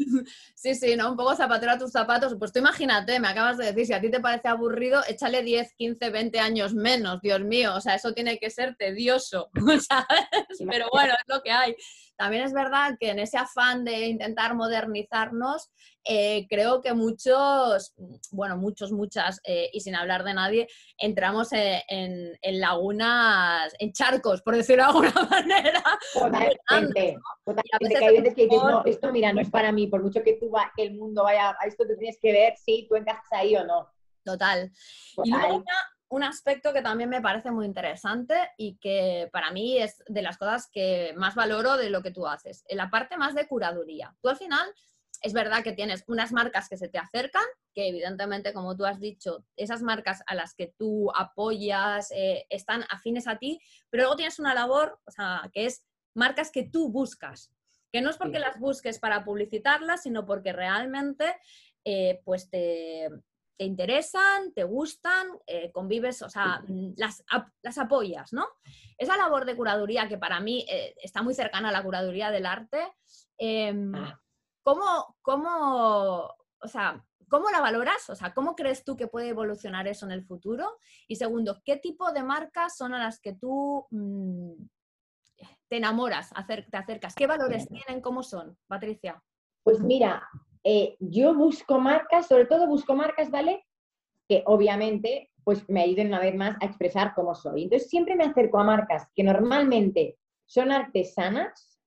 Sí, sí, ¿no? Un poco zapatero a tus zapatos. Pues tú imagínate, me acabas de decir, si a ti te parece aburrido, échale 10, 15, 20 años menos, Dios mío. O sea, eso tiene que ser tedioso, ¿sabes? Pero bueno, es lo que hay. También es verdad que en ese afán de intentar modernizarnos, eh, creo que muchos, bueno, muchos, muchas, eh, y sin hablar de nadie, entramos e, en, lagunas, en charcos, por decirlo de alguna manera. Totalmente. Totalmente. Que hay veces que dices, no, esto mira, no es para mí, por mucho que tú va, que el mundo vaya a esto, te tienes que ver si tú encajas ahí o no. Total. Y luego un aspecto que también me parece muy interesante y que para mí es de las cosas que más valoro de lo que tú haces, en la parte más de curaduría. Tú al final es verdad que tienes unas marcas que se te acercan, que evidentemente, como tú has dicho, esas marcas a las que tú apoyas eh, están afines a ti, pero luego tienes una labor, o sea, que es marcas que tú buscas, que no es porque las busques para publicitarlas, sino porque realmente eh, pues te, te interesan, te gustan, eh, convives, o sea, mm, las, las, apoyas, ¿no? Esa labor de curaduría que para mí eh, está muy cercana a la curaduría del arte, em, ah. ¿cómo, ¿cómo, o sea, ¿cómo la valoras? O sea, ¿cómo crees tú que puede evolucionar eso en el futuro? Y segundo, ¿qué tipo de marcas son a las que tú mm, te enamoras, te acercas? ¿Qué valores tienen? ¿Cómo son, Patricia? Pues mira, eh, yo busco marcas, sobre todo busco marcas, ¿vale? Que obviamente pues me ayuden una vez más a expresar cómo soy. Entonces siempre me acerco a marcas que normalmente son artesanas,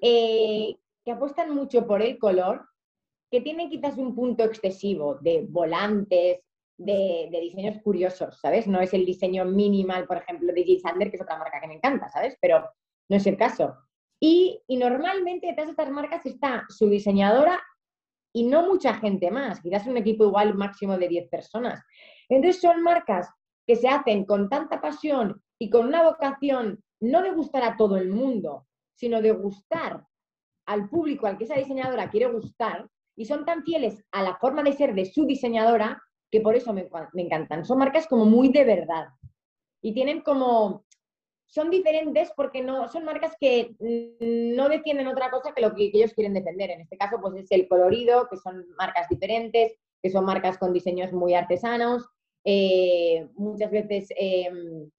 eh, que apuestan mucho por el color, que tienen quizás un punto excesivo de volantes, de, diseños curiosos, ¿sabes? No es el diseño minimal, por ejemplo, de J. Sander, que es otra marca que me encanta, ¿sabes? Pero no es el caso. Y, y normalmente detrás de estas marcas está su diseñadora y no mucha gente más, quizás un equipo igual máximo de 10 personas. Entonces son marcas que se hacen con tanta pasión y con una vocación no de gustar a todo el mundo, sino de gustar al público al que esa diseñadora quiere gustar y son tan fieles a la forma de ser de su diseñadora que por eso me, me encantan. Son marcas como muy de verdad y tienen como son diferentes porque no, son marcas que no defienden otra cosa que lo que ellos quieren defender. En este caso, pues es el colorido, que son marcas diferentes, que son marcas con diseños muy artesanos. Eh, muchas veces em,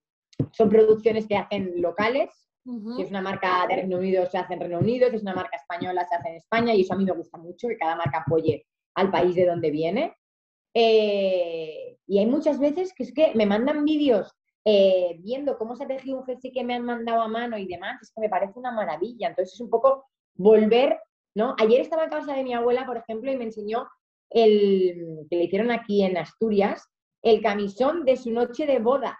son producciones que hacen locales. Si es una marca de Reino Unido, se hace en Reino Unido. Si es una marca española, se hace en España. Y eso a mí me gusta mucho, que cada marca apoye al país de donde viene. Eh, y hay muchas veces que es que me mandan vídeos eh, viendo cómo se ha tejido un jersey que me han mandado a mano y demás, es que me parece una maravilla. Entonces es un poco volver, ¿no? Ayer estaba en casa de mi abuela, por ejemplo, y me enseñó el que le hicieron aquí en Asturias, el camisón de su noche de bodas.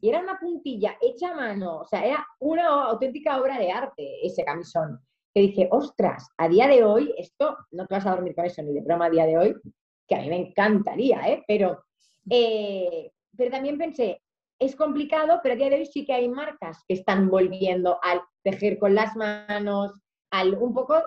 Y era una puntilla hecha a mano, o sea, era una auténtica obra de arte ese camisón. Que dije, ostras, a día de hoy, esto no te vas a dormir con eso ni de broma a día de hoy, que a mí me encantaría, ¿eh? Pero, eh, pero también pensé, es complicado, pero a día de hoy sí que hay marcas que están volviendo al tejer con las manos, al un poco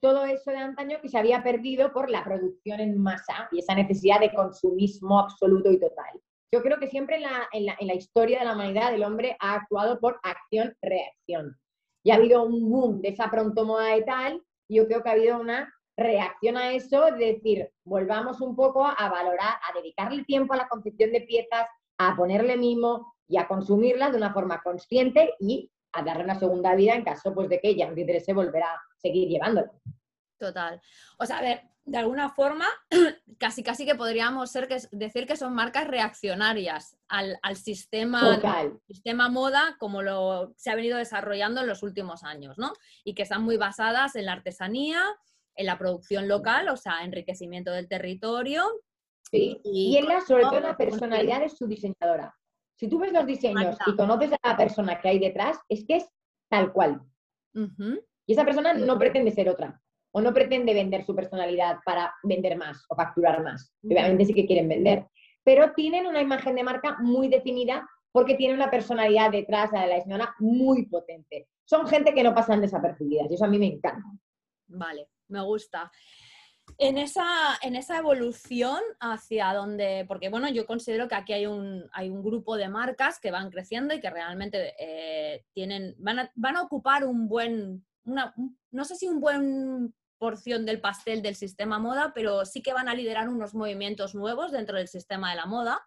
todo eso de antaño que se había perdido por la producción en masa y esa necesidad de consumismo absoluto y total. Yo creo que siempre en la, en la, historia de la humanidad el hombre ha actuado por acción-reacción. Y ha habido un boom de esa pronto moda y tal, y yo creo que ha habido una reacción a eso, de decir, volvamos un poco a valorar, a dedicarle tiempo a la confección de piezas, a ponerle mimo y a consumirlas de una forma consciente y a darle una segunda vida en caso pues, de que ella no te interese volver a seguir llevándolo. Total. O sea, a ver, de alguna forma, casi casi que podríamos ser que, decir que son marcas reaccionarias al, sistema, sistema moda como lo se ha venido desarrollando en los últimos años, ¿no? Y que están muy basadas en la artesanía, en la producción local, o sea, enriquecimiento del territorio y, en la, sobre todo la personalidad de su diseñadora. Si tú ves los diseños y conoces a la persona que hay detrás, es que es tal cual. Y esa persona no pretende ser otra o no pretende vender su personalidad para vender más o facturar más. Obviamente sí que quieren vender, pero tienen una imagen de marca muy definida porque tienen una personalidad detrás de la diseñadora muy potente. Son gente que no pasan desapercibidas y eso a mí me encanta. Vale, me gusta. En esa, en esa evolución hacia donde, porque bueno, yo considero que aquí hay un, hay un grupo de marcas que van creciendo y que realmente eh, tienen, van a, van a, ocupar un buen, una, no sé si un buen porción del pastel del sistema moda, pero sí que van a liderar unos movimientos nuevos dentro del sistema de la moda,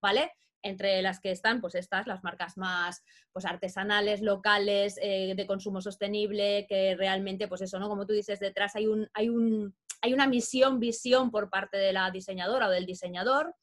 ¿vale? entre las que están, pues estas, las marcas más pues, artesanales, locales, eh, de consumo sostenible, que realmente, pues eso, ¿no? Como tú dices, detrás hay, un, hay, un, hay una misión, visión por parte de la diseñadora o del diseñador,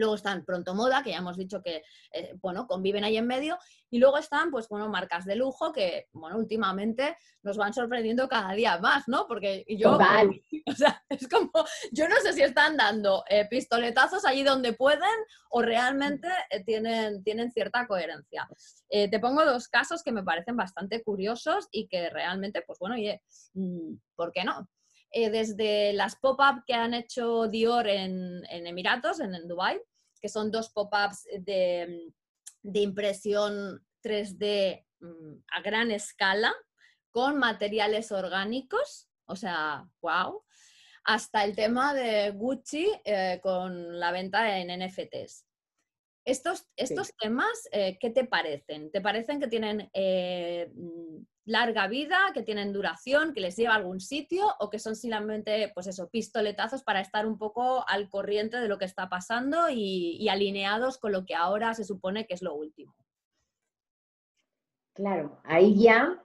Luego están Pronto Moda, que ya hemos dicho que, eh, bueno, conviven ahí en medio. Y luego están, pues, bueno, marcas de lujo que, bueno, últimamente nos van sorprendiendo cada día más, ¿no? Porque yo, o sea, es como, yo no sé si están dando eh, pistoletazos allí donde pueden o realmente eh, tienen, tienen cierta coherencia. te pongo dos casos que me parecen bastante curiosos y que realmente, pues, bueno, oye, mm, ¿por qué no? Desde las pop-up que han hecho Dior en, Emiratos, en, en Dubai, que son dos pop-ups de, impresión 3D mm, a gran escala con materiales orgánicos, o sea, wow, hasta el tema de Gucci eh, con la venta en NFTs. Estos, estos temas, eh, ¿qué te parecen? ¿Te parecen que tienen eh, larga vida, que tienen duración, que les lleva a algún sitio o que son simplemente, pues eso, pistoletazos para estar un poco al corriente de lo que está pasando y, alineados con lo que ahora se supone que es lo último. Claro, ahí ya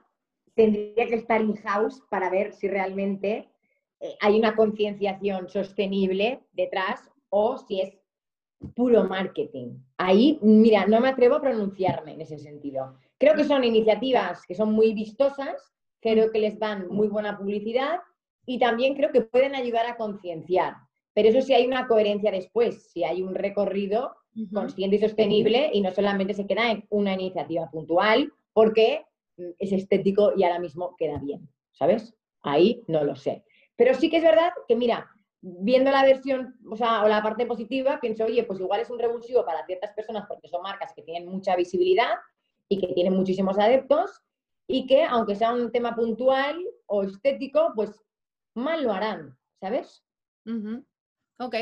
tendría que estar in-house para ver si realmente eh, hay una concienciación sostenible detrás o si es puro marketing. Ahí, mira, no me atrevo a pronunciarme en ese sentido. Creo que son iniciativas que son muy vistosas, creo que les dan muy buena publicidad y también creo que pueden ayudar a concienciar. Pero eso sí hay una coherencia después, si hay un recorrido consciente y sostenible y no solamente se queda en una iniciativa puntual porque es estético y ahora mismo queda bien, ¿sabes? Ahí no lo sé. Pero sí que es verdad que, mira, viendo la versión, o sea, o la parte positiva, pienso, oye, pues igual es un revulsivo para ciertas personas porque son marcas que tienen mucha visibilidad y que tienen muchísimos adeptos y que, aunque sea un tema puntual o estético, pues mal lo harán, ¿sabes? Ok.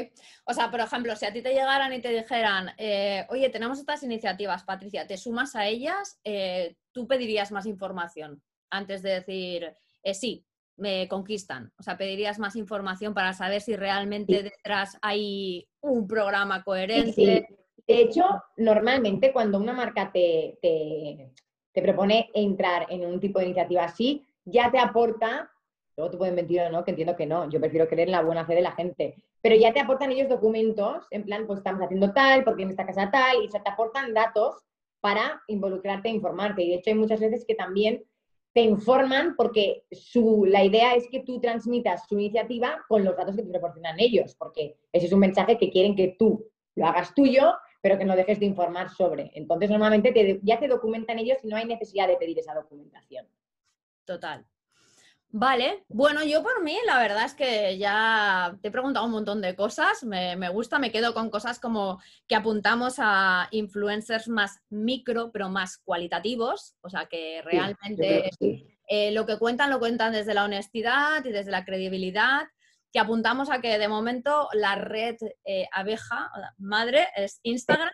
O sea, por ejemplo, si a ti te llegaran y te dijeran, eh, oye, tenemos estas iniciativas, Patricia, ¿te sumas a ellas? Eh, ¿Tú pedirías más información antes de decir, eh, sí, me conquistan? O sea, ¿pedirías más información para saber si realmente detrás hay un programa coherente? De hecho, normalmente cuando una marca te, te, propone entrar en un tipo de iniciativa así, ya te aporta, luego te pueden mentir o no, que entiendo que no, yo prefiero creer en la buena fe de la gente, pero ya te aportan ellos documentos, en plan, pues estamos haciendo tal, porque en esta casa tal, y se te aportan datos para involucrarte e informarte. Y de hecho hay muchas veces que también te informan porque su, la idea es que tú transmitas su iniciativa con los datos que te proporcionan ellos, porque ese es un mensaje que quieren que tú lo hagas tuyo pero que no dejes de informar sobre. Entonces, normalmente ya te documentan ellos y no hay necesidad de pedir esa documentación. Total. Vale, bueno, yo por mí la verdad es que ya te he preguntado un montón de cosas, me, gusta, me quedo con cosas como que apuntamos a influencers más micro, pero más cualitativos, o sea que realmente eh, lo que cuentan lo cuentan desde la honestidad y desde la credibilidad que apuntamos a que de momento la red eh, abeja madre es Instagram.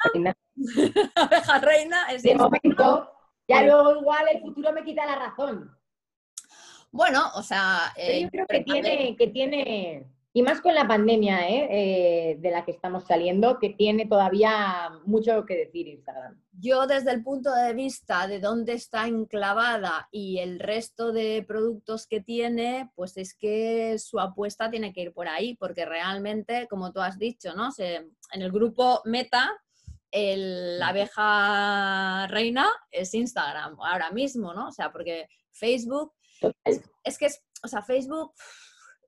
abeja reina es de momento, ya luego igual el futuro me quita la razón. Bueno, o sea... yo creo que tiene, que tiene y más con la pandemia ¿eh? Eh, de la que estamos saliendo, que tiene todavía mucho que decir Instagram. Yo desde el punto de vista de dónde está enclavada y el resto de productos que tiene, pues es que su apuesta tiene que ir por ahí, porque realmente, como tú has dicho, ¿no? en el grupo Meta, la abeja reina es Instagram ahora mismo, ¿no? O sea, porque Facebook, es, es, que es, o sea, Facebook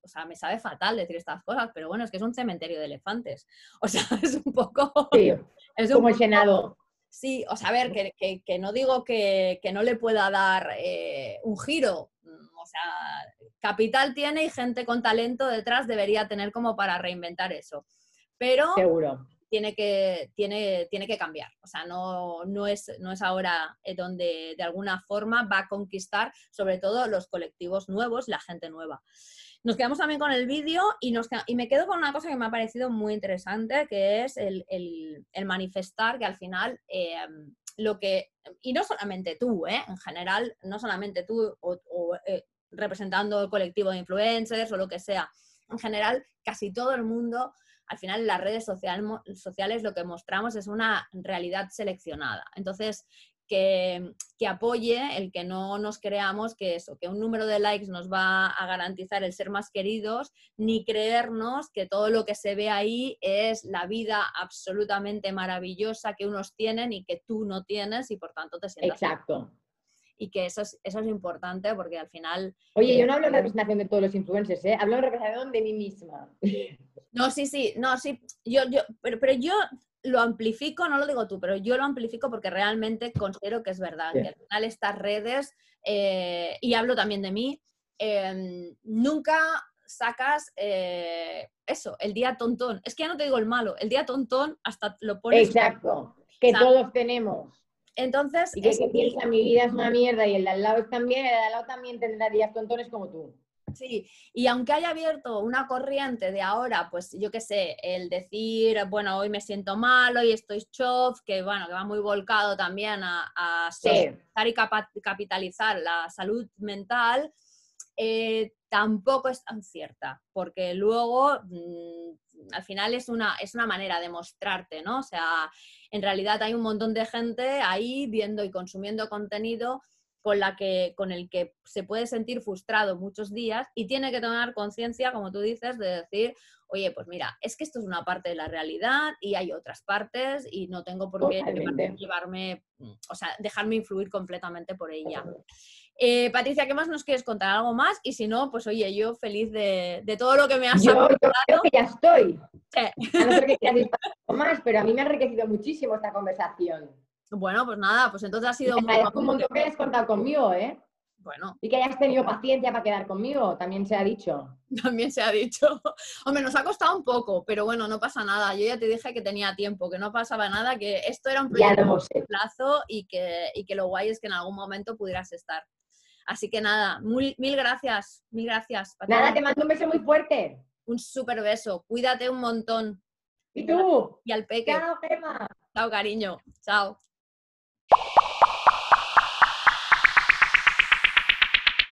o sea, me sabe fatal decir estas cosas, pero bueno, es que es un cementerio de elefantes. O sea, es un poco... Sí, es como el Senado. Sí, o sea, a ver, que, no digo que, no le pueda dar eh, un giro. Mm, o sea, capital tiene y gente con talento detrás debería tener como para reinventar eso. Pero Seguro. Tiene, que, tiene, tiene que cambiar. O sea, no, no, es, no es ahora eh, donde de alguna forma va a conquistar sobre todo los colectivos nuevos, la gente nueva. Nos quedamos también con el vídeo y, y me quedo con una cosa que me ha parecido muy interesante, que es el, manifestar que al final em, lo que, y no solamente tú, ¿eh? en general, no solamente tú o, eh, representando el colectivo de influencers o lo que sea, en general casi todo el mundo, al final las redes sociales lo que mostramos es una realidad seleccionada. Entonces, que, apoye el que no nos creamos que eso, que un número de likes nos va a garantizar el ser más queridos, ni creernos que todo lo que se ve ahí es la vida absolutamente maravillosa que unos tienen y que tú no tienes y por tanto te sientas. Exacto. Y que eso es, eso es importante porque al final... Oye, yo no hablo en representación de todos los influencers, ¿eh? hablo en representación de mí misma. No, sí, sí, no, sí, yo, yo, pero, pero yo lo amplifico, no lo digo tú, pero yo lo amplifico porque realmente considero que es verdad, que al final estas redes, eh, y hablo también de mí, em, nunca sacas eh, eso, el día tontón. Es que ya no te digo el malo, el día tontón hasta lo pones. Exacto, que todos tenemos. Entonces. Y que, que piensa mi vida es una mierda y el de al lado también, el de al lado también tendrá días tontones como tú. Sí, y aunque haya abierto una corriente de ahora, pues yo qué sé, el decir, bueno, hoy me siento mal, hoy estoy chof, que bueno, que va muy volcado también a, a y capitalizar la salud mental, eh, tampoco es tan cierta, porque luego mm, al final es una, es una manera de mostrarte, ¿no? O sea, en realidad hay un montón de gente ahí viendo y consumiendo contenido con, la que, con el que se puede sentir frustrado muchos días y tiene que tomar conciencia, como tú dices, de decir, oye, pues mira, es que esto es una parte de la realidad y hay otras partes y no tengo por qué llevarme, o sea, dejarme influir completamente por ella. Eh, Patricia, ¿qué más nos quieres contar? ¿Algo más? Y si no, pues oye, yo feliz de, todo lo que me has yo, yo creo que ya estoy. A no ser que quieras más, pero a mí me ha enriquecido muchísimo esta conversación. Bueno, pues nada, pues entonces ha sido... muy... un montón que hayas contado conmigo, ¿eh? Bueno. Y que hayas tenido paciencia para quedar conmigo, también se ha dicho. También se ha dicho. Hombre, nos ha costado un poco, pero bueno, no pasa nada. Yo ya te dije que tenía tiempo, que no pasaba nada, que esto era un proyecto de plazo y que, y que lo guay es que en algún momento pudieras estar. Así que nada, mil gracias, mil gracias. Nada, te mando un beso muy fuerte. Un súper beso. Cuídate un montón. ¿Y tú? Y al peque. Chao, Gemma. Chao, cariño. Chao.